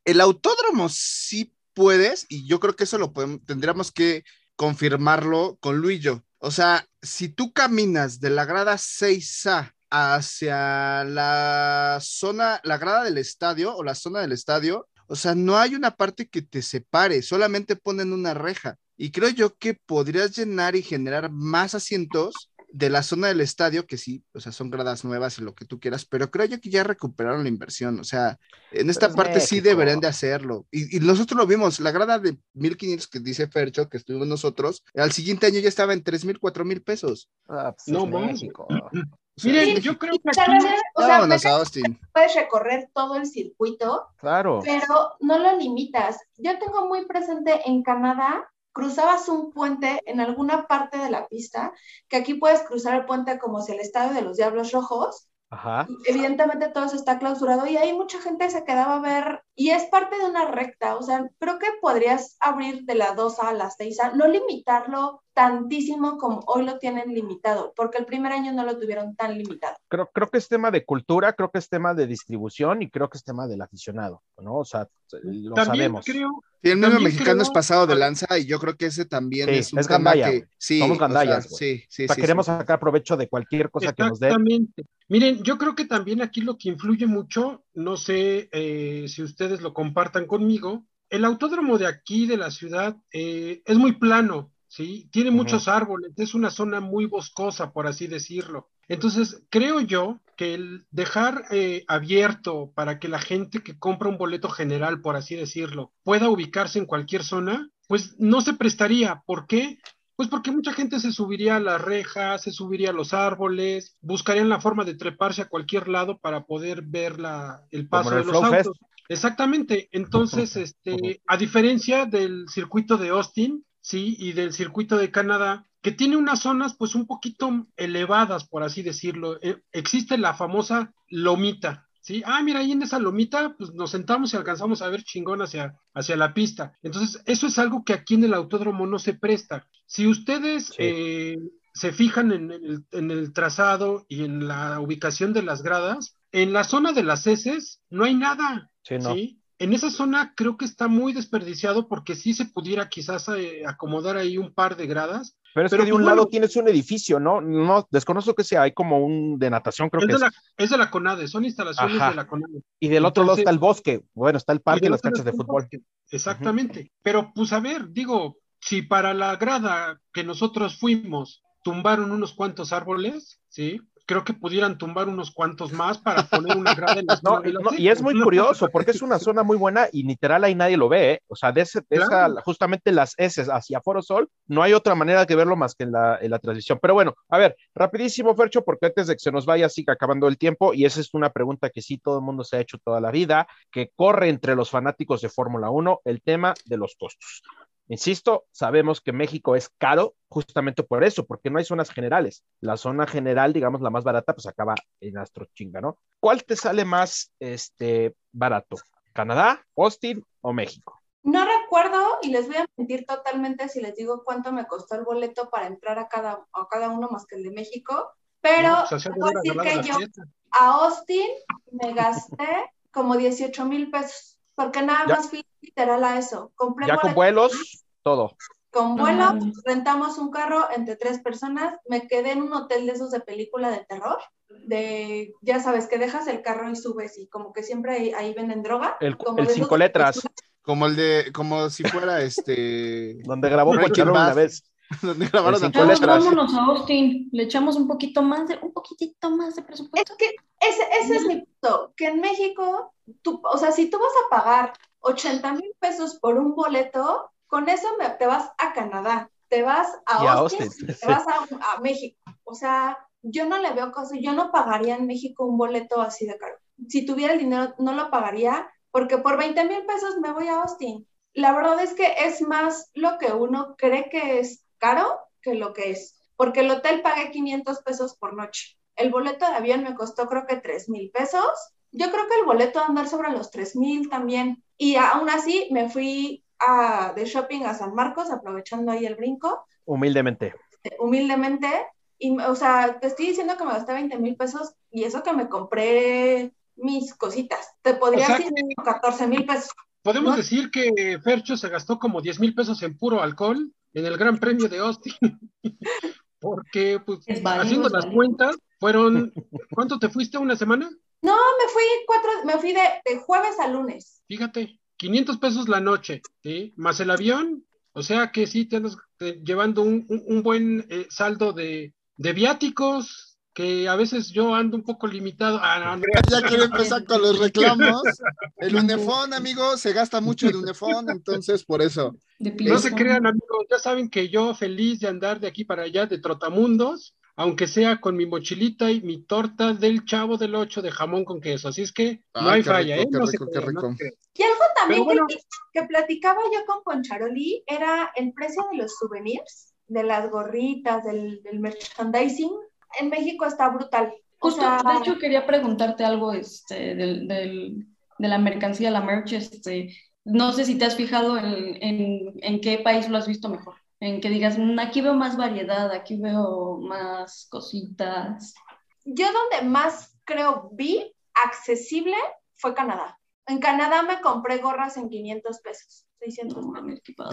el autódromo sí puedes y yo creo que eso lo podemos, tendríamos que confirmarlo con Luillo. O sea, si tú caminas de la grada 6A hacia la zona, la grada del estadio o la zona del estadio, o sea, no hay una parte que te separe, solamente ponen una reja. Y creo yo que podrías llenar y generar más asientos de la zona del estadio, que sí, o sea, son gradas nuevas y lo que tú quieras, pero creo yo que ya recuperaron la inversión, o sea, en esta es parte sí deberían de hacerlo. Y, y nosotros lo vimos, la grada de 1500 que dice Fercho, que estuvimos nosotros, al siguiente año ya estaba en 3000, 4000 pesos. Ah, pues No, es. México. Miren, yo creo que aquí, realmente, o sea, Vámonos me- a Austin. puedes recorrer todo el circuito, Claro. pero no lo limitas. Yo tengo muy presente en Canadá, cruzabas un puente en alguna parte de la pista, que aquí puedes cruzar el puente como si el estadio de los Diablos Rojos. Ajá. Evidentemente todo eso está clausurado y hay mucha gente que se quedaba a ver y es parte de una recta, o sea, creo que podrías abrir de la 2A a la 6A, no limitarlo tantísimo como hoy lo tienen limitado, porque el primer año no lo tuvieron tan limitado. Creo, creo que es tema de cultura, creo que es tema de distribución y creo que es tema del aficionado, ¿no? O sea, lo también sabemos. creo, Sí, el mismo También mexicano creo- es pasado de lanza y yo creo que ese también Sí, es un es tema gandalla, que sí, Somos o sea, sí, sí, O sea, sí, queremos sí. sacar provecho de cualquier cosa que nos dé. Exactamente. Miren, yo creo que también aquí lo que influye mucho, no sé eh, si ustedes lo compartan conmigo, el autódromo de aquí, de la ciudad, eh, es muy plano, ¿sí? Tiene muchos árboles, es una zona muy boscosa, por así decirlo. Entonces, creo yo que el dejar eh, abierto para que la gente que compra un boleto general, por así decirlo, pueda ubicarse en cualquier zona, pues no se prestaría. ¿Por qué? Pues porque mucha gente se subiría a las rejas, se subiría a los árboles, buscarían la forma de treparse a cualquier lado para poder ver la, el paso de los autos. Exactamente. Entonces, este, a diferencia del circuito de Austin, sí, y del circuito de Canadá, que tiene unas zonas pues un poquito elevadas, por así decirlo. Eh, existe la famosa lomita, ¿sí? Ah, mira, ahí en esa lomita, pues nos sentamos y alcanzamos a ver chingón hacia, hacia la pista. Entonces, eso es algo que aquí en el autódromo no se presta. Si ustedes Sí. eh, se fijan en el, en el trazado y en la ubicación de las gradas, en la zona de las heces no hay nada, Sí, no. ¿sí? En esa zona creo que está muy desperdiciado porque sí se pudiera quizás eh, acomodar ahí un par de gradas. Pero es Pero, que de pues, un lado tienes un edificio, ¿no? No, desconozco que sea, hay como un de natación, creo Es que de, es. la, es de la CONADE, son instalaciones Ajá. de la CONADE. Y del otro lado está el bosque. Bueno, está el parque y las canchas de fútbol. Exactamente. Pero pues a ver, digo, si para la grada que nosotros fuimos tumbaron unos cuantos árboles, ¿sí? Creo que pudieran tumbar unos cuantos más para poner una grada en las No, no, y es muy curioso porque es una zona muy buena y literal ahí nadie lo ve, ¿eh? o sea, de, ese, de esa, justamente las S hacia Foro Sol, no hay otra manera que verlo más que en la, en la transmisión. Pero bueno, a ver, rapidísimo, Fercho, porque antes de que se nos vaya, sigue acabando el tiempo y esa es una pregunta que sí todo el mundo se ha hecho toda la vida, que corre entre los fanáticos de Fórmula 1, el tema de los costos. Insisto, sabemos que México es caro justamente por eso, porque no hay zonas generales. La zona general, digamos, la más barata, pues acaba en Astro Chinga, ¿no? ¿Cuál te sale más este, barato? ¿Canadá, Austin o México? No recuerdo y les voy a mentir totalmente si les digo cuánto me costó el boleto para entrar a cada, a cada uno más que el de México, pero No, pues, puedo decir que yo fiesta. a Austin me gasté como 18 mil pesos, porque nada Ya. más fui literal a eso. Compré Ya con vuelos, todo. con No vuelo, mames. rentamos un carro entre tres personas, me quedé en un hotel de esos de película de terror, de, ya sabes, que dejas el carro y subes y como que siempre ahí, ahí venden droga. El, como el cinco letras, Como el de, como si fuera este, donde grabó Breaking una vez. donde grabaron cinco Chavos, letras. vámonos a Austin. Le echamos un poquito más de, un poquitito más de Es presupuesto. que ese, ese es mi punto, que en México, tú, o sea, si tú vas a pagar 80 mil pesos por un boleto, con eso me- te vas a Canadá, te vas a Austin, te vas a, a México. O sea, yo no le veo cosa, yo no pagaría en México un boleto así de caro. Si tuviera el dinero, no lo pagaría, porque por 20 mil pesos me voy a Austin. La verdad es que es más lo que uno cree que es caro que lo que es, porque el hotel pagué 500 pesos por noche. El boleto de avión me costó creo que 3 mil pesos. Yo creo que el boleto va a andar sobre los 3 mil también. Y aún así me fui a, de shopping a San Marcos, aprovechando ahí el brinco, Humildemente. humildemente. Y, o sea, te estoy diciendo que me gasté 20 mil pesos y eso que me compré mis cositas. Te podría O sea decir que- 14 mil pesos. Podemos No. decir que Fercho se gastó como 10 mil pesos en puro alcohol en el Gran Premio de Austin. Porque, pues, válido, haciendo las válido. cuentas, fueron. ¿Cuánto te fuiste? ¿Una semana? Me fui cuatro, me fui de, de jueves a lunes. Fíjate, 500 pesos la noche, ¿sí? Más el avión. O sea que sí te andas eh, llevando un, un- un buen eh, saldo de, de viáticos, que a veces yo ando un poco limitado. Ah, no, no. Ya quiere empezar con los reclamos. El unefón, amigo, se gasta mucho el unefón, entonces por eso. No se crean, amigos, ya saben que yo feliz de andar de aquí para allá de trotamundos, aunque sea con mi mochilita y mi torta del chavo del 8 de jamón con queso. Así es que no hay qué falla, rico, ¿eh? qué No rico, qué crean, no. Y algo también bueno. que, que platicaba yo con Poncharoli era el precio de los souvenirs, de las gorritas, del, del merchandising. En México está brutal. O Justo, sea, de hecho, quería preguntarte algo este, del, del- de la mercancía, la merch. Este, no sé si te has fijado en, en, en qué país lo has visto mejor. En que digas, "Mm, aquí veo más variedad, aquí veo más cositas. yo donde más creo vi accesible fue Canadá. En Canadá me compré gorras en 500 pesos, 600 No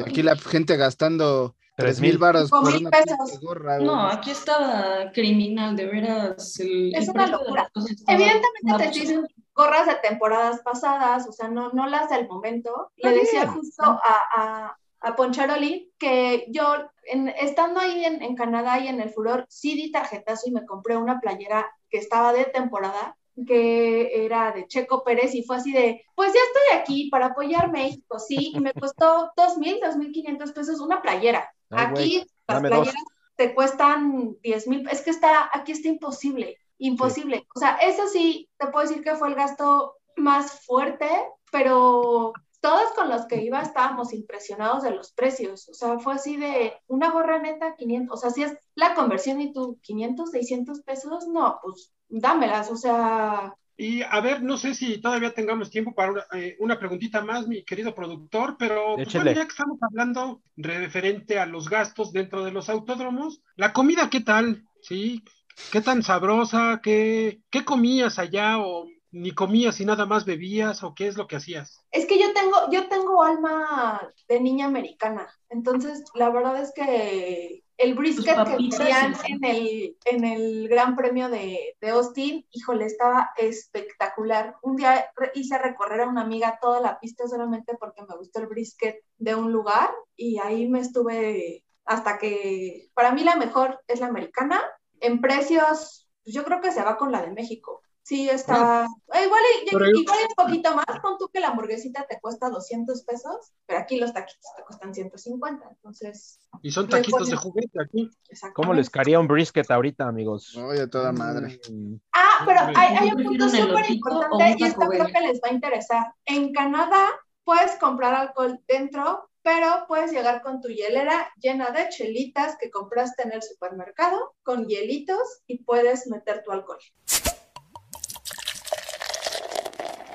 aquí la gente gastando Tres tres mil mil. varos Cinco por mil una pesos. gorra, güey. No, aquí estaba criminal, de veras. El, Es el una locura. Evidentemente te diciendo gorras de temporadas pasadas, o sea, no, no las del momento. Le decía justo a, a, a Poncharoli que yo, en- estando ahí en, en Canadá y en el Furor, sí di tarjetazo y me compré una playera que estaba de temporada, que era de Checo Pérez, y fue así de, pues ya estoy aquí para apoyar México, sí, y me costó dos mil, dos mil quinientos pesos una playera. Aquí las dos. playeras te cuestan 10 mil, es que está, aquí está imposible, imposible. O sea, eso sí, te puedo decir que fue el gasto más fuerte, pero todos con los que iba estábamos impresionados de los precios. O sea, fue así de una gorra neta, 500, o sea, si es la conversión y tú 500, 600 pesos, no, pues dámelas, o sea, Y a ver, no sé si todavía tengamos tiempo para una, eh, una preguntita más, mi querido productor, pero pues, bueno, ya que estamos hablando referente a los gastos dentro de los autódromos, la comida, ¿qué tal? ¿Sí? ¿Qué tan sabrosa? ¿Qué, qué comías allá? ¿O ni comías y nada más bebías? ¿O qué es lo que hacías? Es que yo tengo, yo tengo alma de niña americana. Entonces, la verdad es que el brisket que hacían sí. en el, en el Gran Premio de, de Austin, híjole, estaba espectacular. Un día hice recorrer a una amiga toda la pista solamente porque me gustó el brisket de un lugar y ahí me estuve hasta que para mí la mejor es la americana. En precios, pues yo creo que se va con la de México. Sí, está. eh, igual, igual y un poquito más. Pon tú que la hamburguesita te cuesta 200 pesos, pero aquí los taquitos te cuestan 150. Entonces, Y son taquitos de juguete aquí. ¿Cómo les caería un brisket ahorita, amigos? Oye, toda madre. Mm, Ah, pero hay, un punto súper importante y esto creo que les va a interesar. En Canadá puedes comprar alcohol dentro, pero puedes llegar con tu hielera llena de chelitas que compraste en el supermercado con hielitos y puedes meter tu alcohol.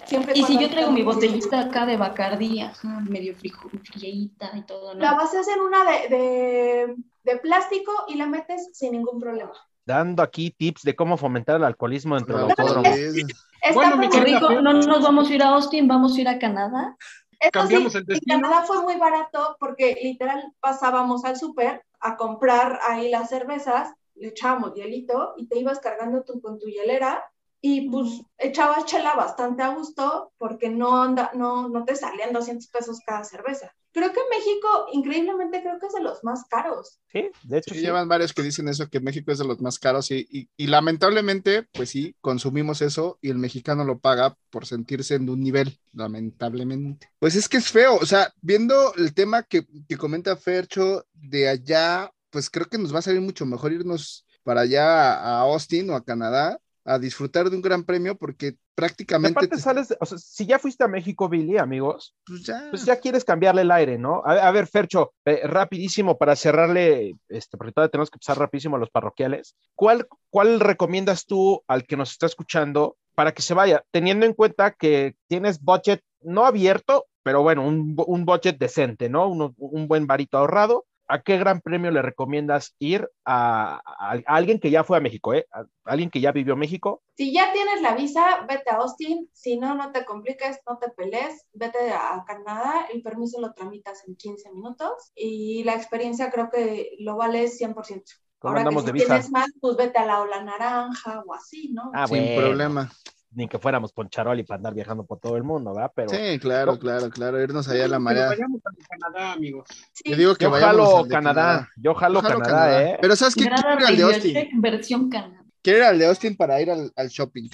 Siempre Y si yo traigo mi botellita acá de Bacardí, ajá, medio frieita y todo, ¿no? La vas a hacer una de, de, de plástico y la metes sin ningún problema. Dando aquí tips de cómo fomentar el alcoholismo autódromos. bien. Está Bueno, mi rico, no nos vamos a ir a Austin, vamos a ir a Canadá. Esto Cambiamos sí, el en destino. Canadá fue muy barato porque literal pasábamos al súper a comprar ahí las cervezas, le echábamos hielito y te ibas cargando tú con tu hielera y pues echabas chela bastante a gusto porque no, anda, no, no te salían 200 pesos cada cerveza. Creo que México, increíblemente, creo que es de los más caros. Sí, de hecho, Sí, sí. llevan varios que dicen eso, que México es de los más caros y, y- y lamentablemente, pues sí, consumimos eso y el mexicano lo paga por sentirse en un nivel, lamentablemente. Pues es que es feo, o sea, viendo el tema que, que comenta Fercho de allá, pues creo que nos va a salir mucho mejor irnos para allá a Austin o a Canadá a disfrutar de un gran premio porque prácticamente aparte te- sales, de- o sea, si ya fuiste a México, Billy, amigos, pues ya, pues ya quieres cambiarle el aire, ¿no? A, a ver, Fercho, eh, rapidísimo para cerrarle, este, porque todavía tenemos que pasar rapidísimo a los parroquiales. ¿Cuál, ¿Cuál recomiendas tú al que nos está escuchando para que se vaya, teniendo en cuenta que tienes budget no abierto, pero bueno, un, un budget decente, ¿no? Un, un buen varito ahorrado. ¿A qué gran premio le recomiendas ir a, a- a alguien que ya fue a México, ¿eh? A alguien que ya vivió México? Si ya tienes la visa, vete a Austin. Si no, no te compliques, no te pelees. Vete a Canadá. El permiso lo tramitas en 15 minutos y la experiencia creo que lo vale 100%. ¿Cómo Ahora que si de visa? tienes más, pues vete a la ola naranja o así, ¿no? Ah, sin bueno. problema. Ni que fuéramos Poncharoli para andar viajando por todo el mundo, ¿verdad? Pero Sí, claro, No. claro, claro, irnos allá a la marea. vayamos a Canadá, amigos. Sí. Yo digo que yo vayamos jalo al de Canadá, yo jalo, Yo jalo Canadá, ¿eh? Pero ¿sabes qué? Quiero ir al de Austin. Versión Canadá. Quiero ir al de Austin para ir al, al shopping.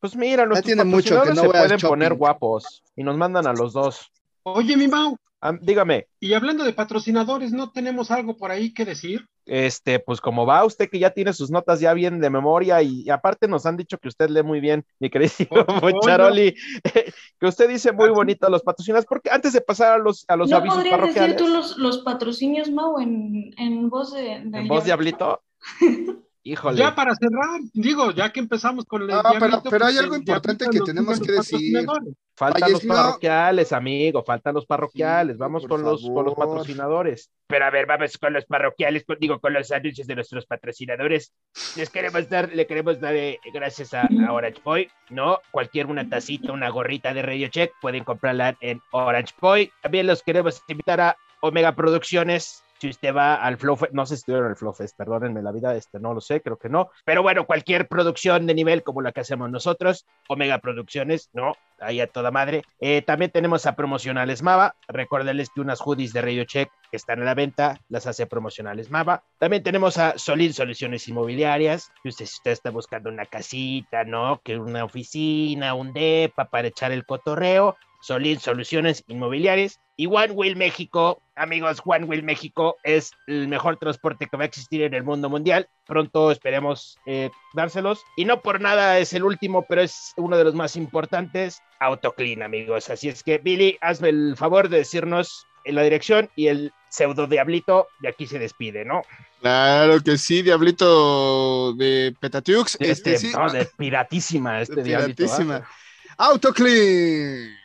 Pues mira, nuestros tiene mucho que no se pueden shopping. poner guapos y nos mandan a los dos. Oye, mi Mau, Ah, dígame, y hablando de patrocinadores, ¿no tenemos algo por ahí que decir? Este, pues como va usted que ya tiene sus notas ya bien de memoria y, y aparte nos han dicho que usted lee muy bien, mi queridísimo Por Poncharoli, que usted dice muy bonito los patrocinios, porque antes de pasar a los, a los ¿No avisos podrías decir parroquiales, tú los, los patrocinios, Mau, en, en voz de... de en voz diablito, híjole. Ya para cerrar, digo, ya que empezamos con el Ah, pero- pero hay pues, algo importante que tenemos que decir. Faltan los parroquiales, amigo, faltan los parroquiales, Sí, vamos con los, con los patrocinadores. Pero a ver, vamos con los parroquiales, con- digo, con los anuncios de nuestros patrocinadores. Les queremos dar, le queremos dar eh, gracias a, a Orange Boy, ¿no? Cualquier una tacita, una gorrita de Radio Check, pueden comprarla en Orange Boy. También los queremos invitar a Omega Producciones. Si usted va al Flow no sé si estuvieron el Flow Fest, perdónenme la vida, este no lo sé, creo que no. Pero bueno, cualquier producción de nivel como la que hacemos nosotros, Omega Producciones, ¿no? Ahí a toda madre. Eh, también tenemos a Promocionales Mava. Recuérdenles que unas hoodies de Radio Check que están a la venta las hace Promocionales Mava. También tenemos a Solid Soluciones Inmobiliarias. Que usted, si usted está buscando una casita, ¿no? Que una oficina, un DEPA para echar el cotorreo. Solid Soluciones Inmobiliarias. Y One Wheel México, amigos, One Wheel México es el mejor transporte que va a existir en el mundo mundial. Pronto esperemos eh, dárselos. Y no por nada es el último, pero es uno de los más importantes. AutoClean, amigos. Así es que, Billy, hazme el favor de decirnos en la dirección y el pseudo diablito de aquí se despide, ¿no? Claro que sí, Diablito de Petatiux. Este, Este, sí. no, de piratísima este diablito. ¿ah? Piratísima. Autoclean.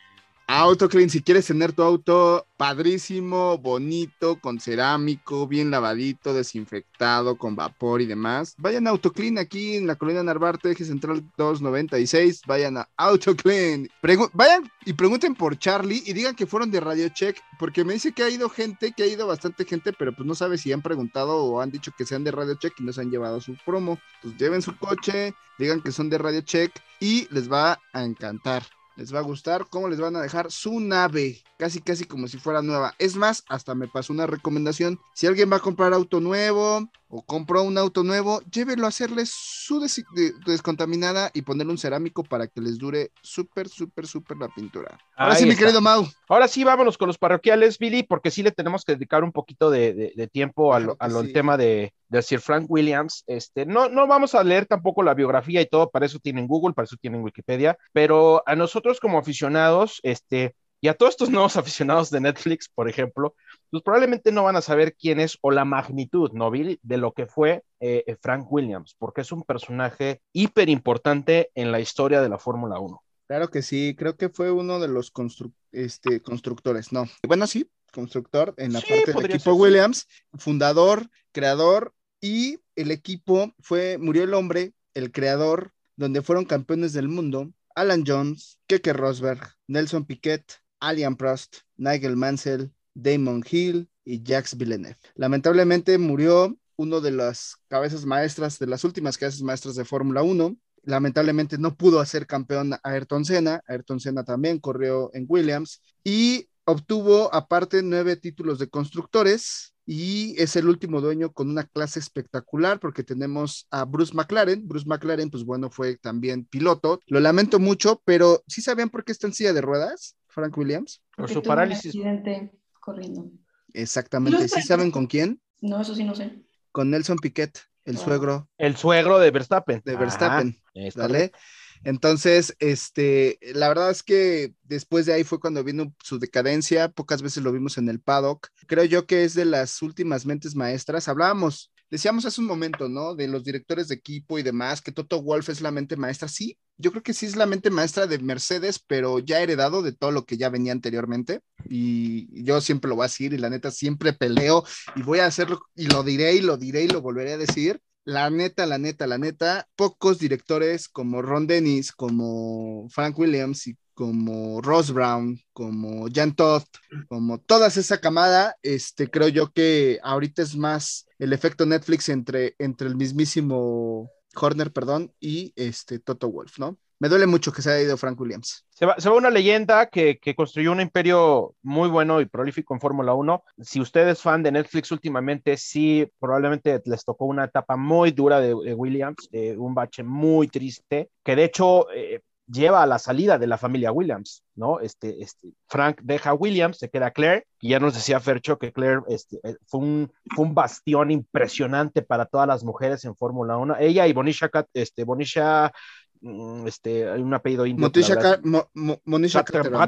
Autoclean, si quieres tener tu auto padrísimo, bonito, con cerámico, bien lavadito, desinfectado, con vapor y demás, vayan a Autoclean aquí en la colonia Narvarte, eje central 296, vayan a Autoclean. Pregu- vayan y pregunten por Charlie y digan que fueron de Radio Check, porque me dice que ha ido gente, que ha ido bastante gente, pero pues no sabe si han preguntado o han dicho que sean de Radio Check y no se han llevado su promo. Pues lleven su coche, digan que son de Radio Check y les va a encantar. Les va a gustar cómo les van a dejar su nave, casi casi como si fuera nueva. Es más, hasta me pasó una recomendación, si alguien va a comprar auto nuevo o compró un auto nuevo, llévelo a hacerles su des- de- descontaminada y ponerle un cerámico para que les dure súper, súper, súper la pintura. Ahora Ahí sí, mi querido Mau. Ahora sí, vámonos con los parroquiales, Billy, porque sí le tenemos que dedicar un poquito de, de- de tiempo Claro a lo- al sí. tema de, de Sir Frank Williams. Este, no, no vamos a leer tampoco la biografía y todo, para eso tienen Google, para eso tienen Wikipedia, pero a nosotros como aficionados, este, y a todos estos nuevos aficionados de Netflix, por ejemplo, pues probablemente no van a saber quién es o la magnitud, ¿no, Billy? De lo que fue eh, Frank Williams, porque es un personaje hiper importante en la historia de la Fórmula 1. Claro que sí, creo que fue uno de los constru- este, constructores, no. Bueno, sí, constructor en la Sí, parte del equipo ser, sí. Williams, fundador, creador, y el equipo fue, murió el hombre, el creador, donde fueron campeones del mundo, Alan Jones, Keke Rosberg, Nelson Piquet, Alian Prost, Nigel Mansell, Damon Hill y Jacques Villeneuve. Lamentablemente murió uno de las cabezas maestras, de las últimas cabezas maestras de Fórmula 1, lamentablemente no pudo hacer campeón a Ayrton Senna. Ayrton Senna también corrió en Williams y obtuvo aparte nueve títulos de constructores y es el último dueño con una clase espectacular porque tenemos a Bruce McLaren. Bruce McLaren, pues bueno, fue también piloto. Lo lamento mucho, pero ¿sí sabían por qué está en silla de ruedas, Frank Williams? Por su un parálisis. accidente corriendo. Exactamente. ¿Sí saben con quién? No, eso sí no sé. Con Nelson Piquet, el Ah. suegro El suegro de Verstappen. de Verstappen. es ¿Vale? Entonces, este, la verdad es que después de ahí fue cuando vino su decadencia, pocas veces lo vimos en el paddock. Creo yo que es de las últimas mentes maestras. Hablábamos, decíamos hace un momento, ¿no? De los directores de equipo y demás, que Toto Wolf es la mente maestra. Sí, yo creo que sí es la mente maestra de Mercedes, pero ya heredado de todo lo que ya venía anteriormente. Y yo siempre lo voy a decir y la neta siempre peleo y voy a hacerlo y lo diré y lo diré y lo volveré a decir. La neta, la neta, la neta, pocos directores como Ron Dennis, como Frank Williams y como Ross Brown, como Jan Todd, como toda esa camada, este, creo yo que ahorita es más el efecto Netflix entre, entre el mismísimo Horner, perdón, y este Toto Wolf, ¿no? Me duele mucho que se haya ido Frank Williams. Se va, una leyenda que, que construyó un imperio muy bueno y prolífico en Fórmula 1. Si usted es fan de Netflix últimamente, sí, probablemente les tocó una etapa muy dura de, Williams, un bache muy triste, que de hecho eh, lleva a la salida de la familia Williams, ¿no? Este, este, Frank deja a Williams, se queda Claire, y ya nos decía Fercho que Claire este, eh, fue, un, fue un bastión impresionante para todas las mujeres en Fórmula 1. Ella y Bonisha, este, Bonisha mm, este, hay un apellido indio. Monisha, verdad- Ka- Mo- Mo- Monisha Caterham, Caterham.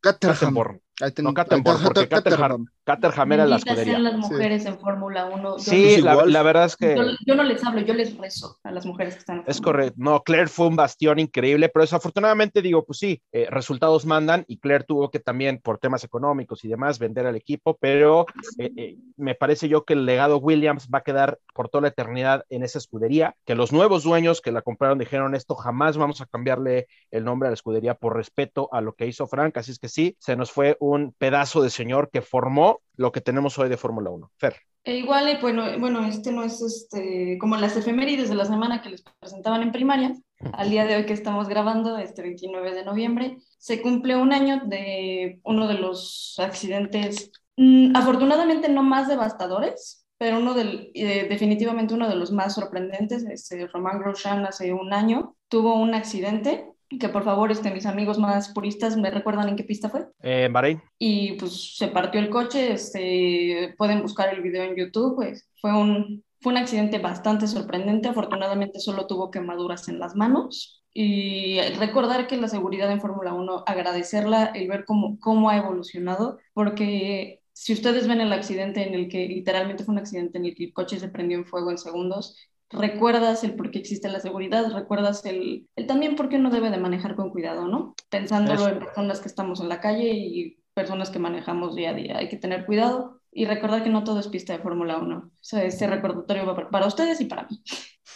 Caterham, Caterham. Ten- No, Caterham, porque Caterham. Caterham, era la escudería. las Sí. mujeres en Fórmula 1. Yo Sí, Lucy la, verdad es que Yo, yo no les hablo, yo les rezo a las mujeres que están en es correcto. No, Claire fue un bastión increíble, pero desafortunadamente digo, pues sí, eh, resultados mandan y Claire tuvo que también por temas económicos y demás vender al equipo, pero eh, eh, me parece yo que el legado Williams va a quedar por toda la eternidad en esa escudería, que los nuevos dueños que la compraron dijeron esto jamás vamos a cambiarle el nombre a la escudería por respeto a lo que hizo Frank, así es que sí, se nos fue un pedazo de señor que formó lo que tenemos hoy de Fórmula 1. Fer. E igual, bueno, bueno, este no es este, como las efemérides de la semana que les presentaban en primaria. Al día de hoy que estamos grabando, este 29 de noviembre, se cumple un año de uno de los accidentes, mm, afortunadamente no más devastadores, pero uno del, eh, definitivamente uno de los más sorprendentes. Este, Román Grosjean hace un año tuvo un accidente que por favor este, mis amigos más puristas me recuerdan en qué pista fue Eh, Bahrein. y pues se partió el coche, este, pueden buscar el video en YouTube, pues fue un, fue un accidente bastante sorprendente, afortunadamente solo tuvo quemaduras en las manos y recordar que la seguridad en Fórmula 1, agradecerla, el ver cómo, cómo ha evolucionado, porque si ustedes ven el accidente en el que literalmente fue un accidente en el que el coche se prendió en fuego en segundos, recuerdas el por qué existe la seguridad, recuerdas el, el también por qué uno debe de manejar con cuidado, ¿no? Pensándolo Eso. en personas que estamos en la calle y personas que manejamos día a día. Hay que tener cuidado y recordar que no todo es pista de Fórmula 1. O sea, este recordatorio va para ustedes y para mí.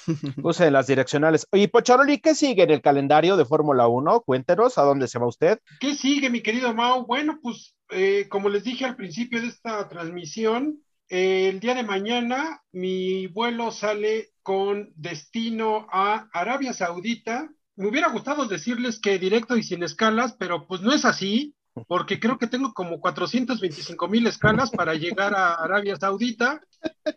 Puse las direccionales. Oye, Pocharoli, ¿qué sigue en el calendario de Fórmula 1? Cuéntenos a dónde se va usted. ¿Qué sigue, mi querido Mau? Bueno, pues eh, como les dije al principio de esta transmisión, eh, el día de mañana mi vuelo sale con destino a Arabia Saudita, me hubiera gustado decirles que directo y sin escalas, pero pues no es así, porque creo que tengo como 425 mil escalas para llegar a Arabia Saudita,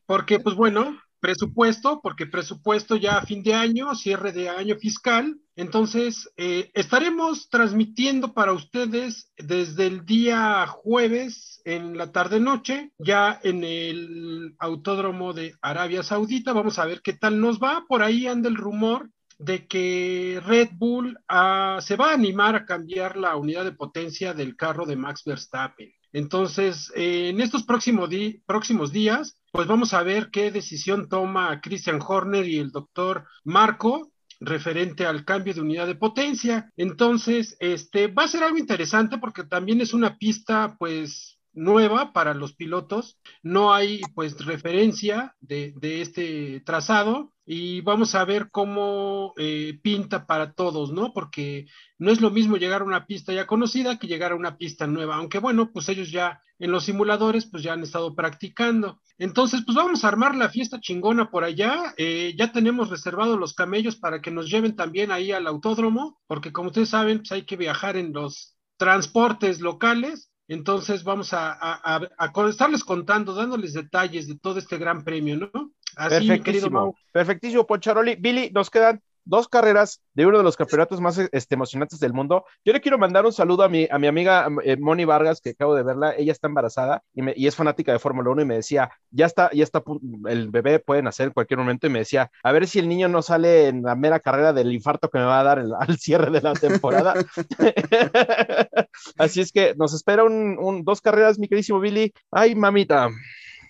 porque pues bueno, presupuesto, porque presupuesto ya a fin de año, cierre de año fiscal. Entonces, eh, estaremos transmitiendo para ustedes desde el día jueves en la tarde-noche, ya en el autódromo de Arabia Saudita. Vamos a ver qué tal nos va. Por ahí anda el rumor de que Red Bull ah, se va a animar a cambiar la unidad de potencia del carro de Max Verstappen. Entonces, eh, en estos próximos, próximos días, pues vamos a ver qué decisión toma Christian Horner y el doctor Marco referente al cambio de unidad de potencia. Entonces, este va a ser algo interesante porque también es una pista, pues, nueva para los pilotos. No hay, pues, referencia de, de este trazado y vamos a ver cómo eh, pinta para todos, ¿no? Porque no es lo mismo llegar a una pista ya conocida que llegar a una pista nueva, aunque bueno, pues ellos ya en los simuladores pues ya han estado practicando. Entonces, pues vamos a armar la fiesta chingona por allá. Eh, ya tenemos reservados los camellos para que nos lleven también ahí al autódromo, porque como ustedes saben, pues hay que viajar en los transportes locales. Entonces vamos a, a, a estarles contando, dándoles detalles de todo este gran premio, ¿no? Perfectísimo. Perfectísimo, Poncharoli. Billy, nos quedan dos carreras de uno de los campeonatos más este, emocionantes del mundo. Yo le quiero mandar un saludo a mi, a mi amiga eh, Moni Vargas, que acabo de verla. Ella está embarazada y, es fanática de Fórmula 1 y me decía, ya está, ya está, el bebé puede nacer en cualquier momento. Y me decía, a ver si el niño no sale en la mera carrera del infarto que me va a dar al cierre de la temporada. Así es que nos espera un, dos carreras, mi queridísimo Billy. Ay, mamita.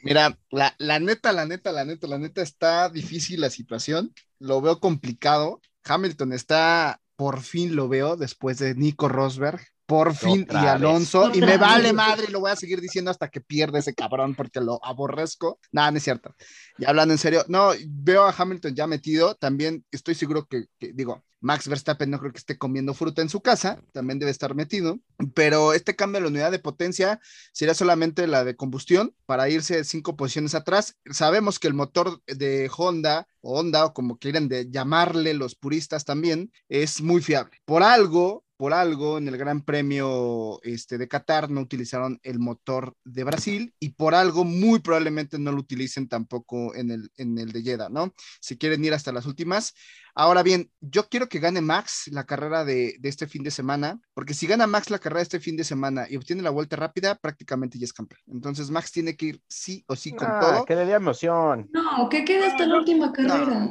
Mira, la, la, neta, la neta, la neta, la neta está difícil la situación. Lo veo complicado. Hamilton está, por fin lo veo, después de Nico Rosberg. Por fin, y Alonso, y me vale madre, y lo voy a seguir diciendo hasta que pierda ese cabrón porque lo aborrezco. Nada, no es cierto. Y hablando en serio, no, veo a Hamilton ya metido, también estoy seguro que, digo, Max Verstappen no creo que esté comiendo fruta en su casa, también debe estar metido, pero este cambio de la unidad de potencia sería solamente la de combustión para irse cinco posiciones atrás. Sabemos que el motor de Honda o Honda, o como quieren de llamarle los puristas también, es muy fiable. Por algo, por algo en el Gran Premio este, de Qatar no utilizaron el motor de Brasil y por algo muy probablemente no lo utilicen tampoco en el, en el de Jeddah, ¿no? Si quieren ir hasta las últimas, Ahora bien, yo quiero que gane Max la carrera de, este fin de semana, porque si gana Max la carrera de este fin de semana y obtiene la vuelta rápida, prácticamente ya es campeón. Entonces Max tiene que ir sí o sí con ah, todo. Que le dé emoción. No, que quede hasta la última carrera.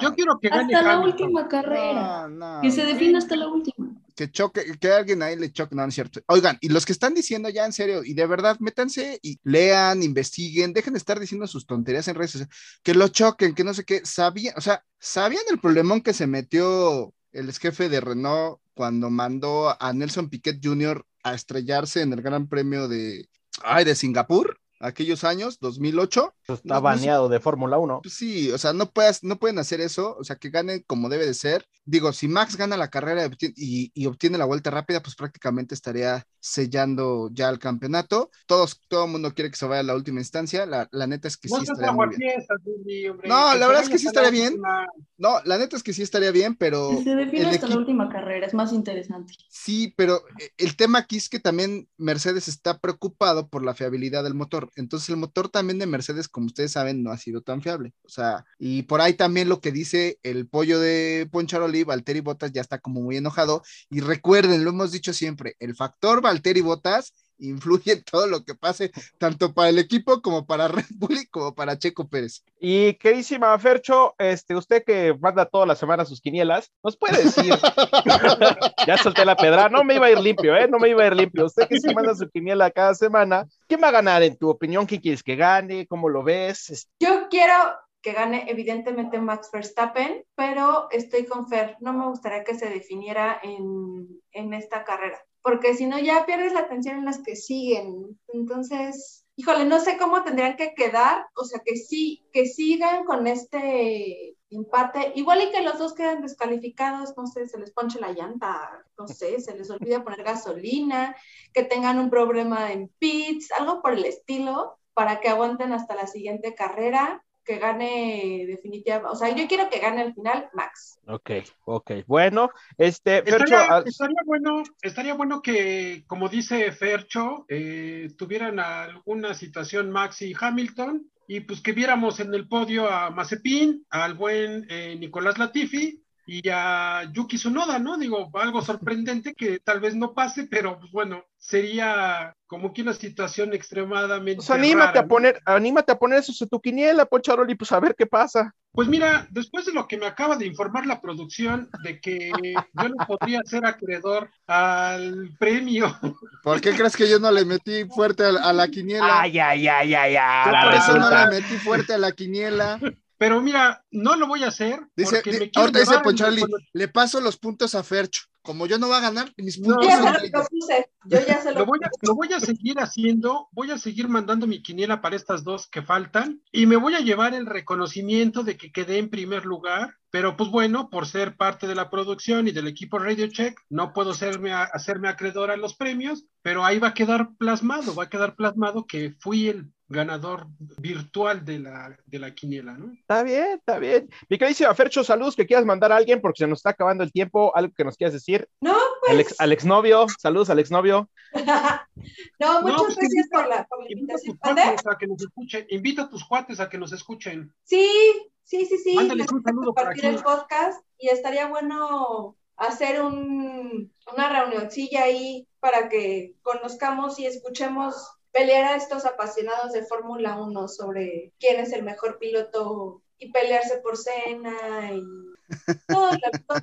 yo quiero que gane hasta la última carrera. que se defina hasta la última que choque, que alguien ahí le choque, no, no es cierto. Oigan, y los que están diciendo ya en serio, y de verdad, métanse y lean, investiguen, dejen de estar diciendo sus tonterías en redes sociales, que lo choquen, que no sé qué, sabían, o sea, ¿sabían el problemón que se metió el jefe de Renault cuando mandó a Nelson Piquet Jr. a estrellarse en el Gran Premio de, ay, de Singapur? Aquellos años, 2008. Está baneado de Fórmula 1. Pues sí, o sea, no, puedes, no pueden hacer eso, o sea, que ganen como debe de ser. Digo, si Max gana la carrera y, obtiene la vuelta rápida, pues prácticamente estaría sellando ya el campeonato. Todos, todo el mundo quiere que se vaya a la última instancia. La, neta es que sí estaría muy bien. no, la verdad es que sí estaría bien. No, la neta es que sí estaría bien, pero. se define hasta la última carrera, es más interesante. Sí, pero eh, el tema aquí es que también Mercedes está preocupado por la fiabilidad del motor. Entonces, el motor también de Mercedes, como ustedes saben, no ha sido tan fiable. O sea, y por ahí también lo que dice el pollo de Poncharoli, Valtteri Bottas ya está como muy enojado. Y recuerden, lo hemos dicho siempre, el factor Valtteri Bottas influye en todo lo que pase, tanto para el equipo como para Red Bull y como para Checo Pérez. Y queridísima Fercho, este, usted que manda toda la semana sus quinielas, ¿nos puede decir? ya solté la pedra, no me iba a ir limpio, ¿eh? No me iba a ir limpio. Usted que se manda su quiniela cada semana, ¿quién va a ganar en tu opinión? ¿Quién quieres que gane? ¿Cómo lo ves? Yo quiero que gane evidentemente Max Verstappen, pero estoy con Fer, no me gustaría que se definiera en, en esta carrera porque si no ya pierdes la atención en las que siguen. Entonces, híjole, no sé cómo tendrían que quedar, o sea, que sí, que sigan con este empate, igual y que los dos quedan descalificados, no sé, se les ponche la llanta, no sé, se les olvida poner gasolina, que tengan un problema en pits, algo por el estilo, para que aguanten hasta la siguiente carrera. Que gane definitivamente, o sea, yo quiero que gane al final Max. Ok, ok. Bueno, este, Fercho, Estaría, ah, estaría bueno, estaría bueno que, como dice Fercho, eh, tuvieran alguna situación Max y Hamilton, y pues que viéramos en el podio a Mazepin, al buen eh, Nicolás Latifi y a Yuki Tsunoda, ¿no? Digo, algo sorprendente que tal vez no pase, pero pues bueno, sería como que una situación extremadamente. pues anímate rara, a ¿no? poner, anímate a poner eso en tu quiniela, Poncharoli, pues a ver qué pasa. Pues mira, después de lo que me acaba de informar la producción de que yo no podría ser acreedor al premio, ¿Por qué crees que yo no le metí fuerte a, a la quiniela? Ay, ay, ay, ay, ay. Yo por eso no le metí fuerte a la quiniela. Pero mira, no lo voy a hacer. Dice, porque di- ahorita dice recono- le paso los puntos a Fercho. Como yo no va a ganar, mis No, puntos lo ella. propuse, yo ya se Lo lo voy, a, lo voy a seguir haciendo, voy a seguir mandando mi quiniela para estas dos que faltan y me voy a llevar el reconocimiento de que quedé en primer lugar, pero pues bueno, por ser parte de la producción y del equipo Radio Check, no puedo serme a- hacerme acreedor a los premios, pero ahí va a quedar plasmado, va a quedar plasmado que fui el ganador virtual de la, de la quiniela, ¿no? Está bien, está bien. Mi queridísima Fercho, saludos que quieras mandar a alguien porque se nos está acabando el tiempo, algo que nos quieras decir. No, pues. ex, al exnovio, saludos al exnovio. no, muchas pues, gracias invita- por la, por la Invita a tus invitación. Que nos escuchen, invita a tus cuates a que nos escuchen. Sí, sí, sí, sí. Mándales un gusta saludo compartir aquí. el podcast y estaría bueno hacer un, una reunioncilla ahí para que conozcamos y escuchemos pelear a estos apasionados de Fórmula 1 sobre quién es el mejor piloto y pelearse por cena y todo lo-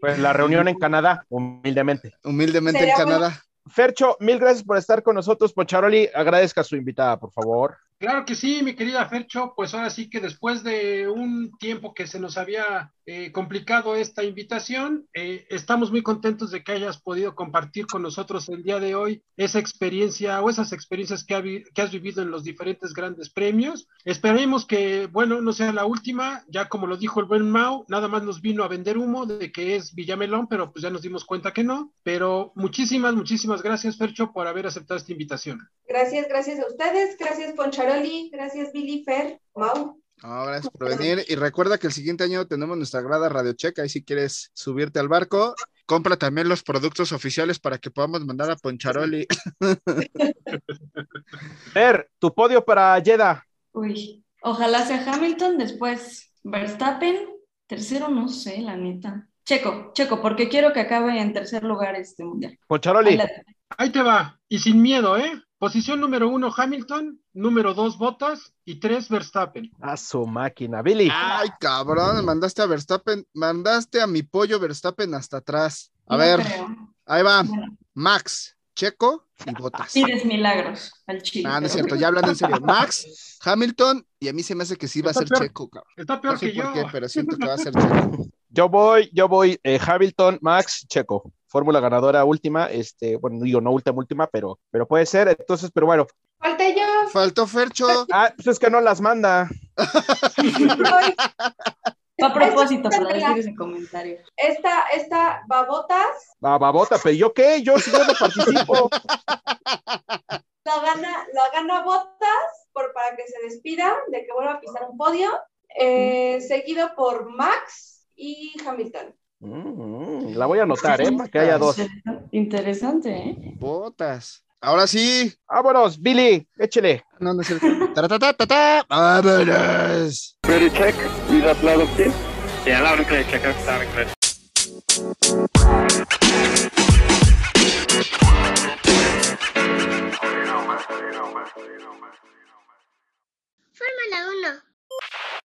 Pues la reunión en Canadá, humildemente. Humildemente en bueno. Canadá. Fercho, mil gracias por estar con nosotros. Poncharoli, agradezca a su invitada, por favor. Claro que sí, mi querida Fercho, pues ahora sí que después de un tiempo que se nos había eh, complicado esta invitación, eh, estamos muy contentos de que hayas podido compartir con nosotros el día de hoy esa experiencia o esas experiencias que, has vivido en los diferentes grandes premios. Esperemos que, bueno, no sea la última, ya como lo dijo el buen Mau, nada más nos vino a vender humo de que es Villamelón, pero pues ya nos dimos cuenta que no. Pero muchísimas, muchísimas gracias, Fercho, por haber aceptado esta invitación. Gracias, gracias a ustedes, gracias Poncharoli, gracias Billy Fer, Mau. No, gracias por venir. Y recuerda que el siguiente año tenemos nuestra grada Radio Check. Ahí si quieres subirte al barco, compra también los productos oficiales para que podamos mandar a Poncharoli. Fer, tu podio para Jeddah. Uy, ojalá sea Hamilton, después Verstappen, tercero no sé, la neta. Checo, Checo, porque quiero que acabe en tercer lugar este mundial. Poncharoli, Ahí te va, y sin miedo, ¿eh? Posición número uno, Hamilton, número dos, Bottas, y tres, Verstappen. a su máquina. Billy, Ay, cabrón, mandaste a Verstappen, mandaste a mi pollo Verstappen hasta atrás. A no ver, creo. ahí va. Max, Checo y Botas. pides milagros al chile. Ah, no es cierto, ya hablando en serio. Max, Hamilton, y a mí se me hace que sí va a ser peor. Checo, cabrón. Está peor No sé que yo. por qué, pero siento que va a ser Checo. yo voy, yo voy, eh, Hamilton, Max, Checo. Fórmula ganadora última, este, bueno, digo no última, última, pero, pero puede ser. Entonces, pero bueno. Falté yo. Faltó Fercho. Ah, pues es que no las manda. A propósito, para decir ese comentario. Esta, esta babotas Va, babota, pero yo qué, yo si yo no participo. la gana, la gana Botas por, para que se despida de que vuelva a pisar un podio, eh, seguido por Max y Hamilton. Mm, la voy a anotar, ¿eh? Para que haya dos. Interesante, ¿eh? Botas. Ahora sí. Vámonos, Billy, échele. No, no es cierto. Vámonos. Ready check. Is that loud and clear? Yeah, loud and clear. Check out loud and clear. Fórmula 1.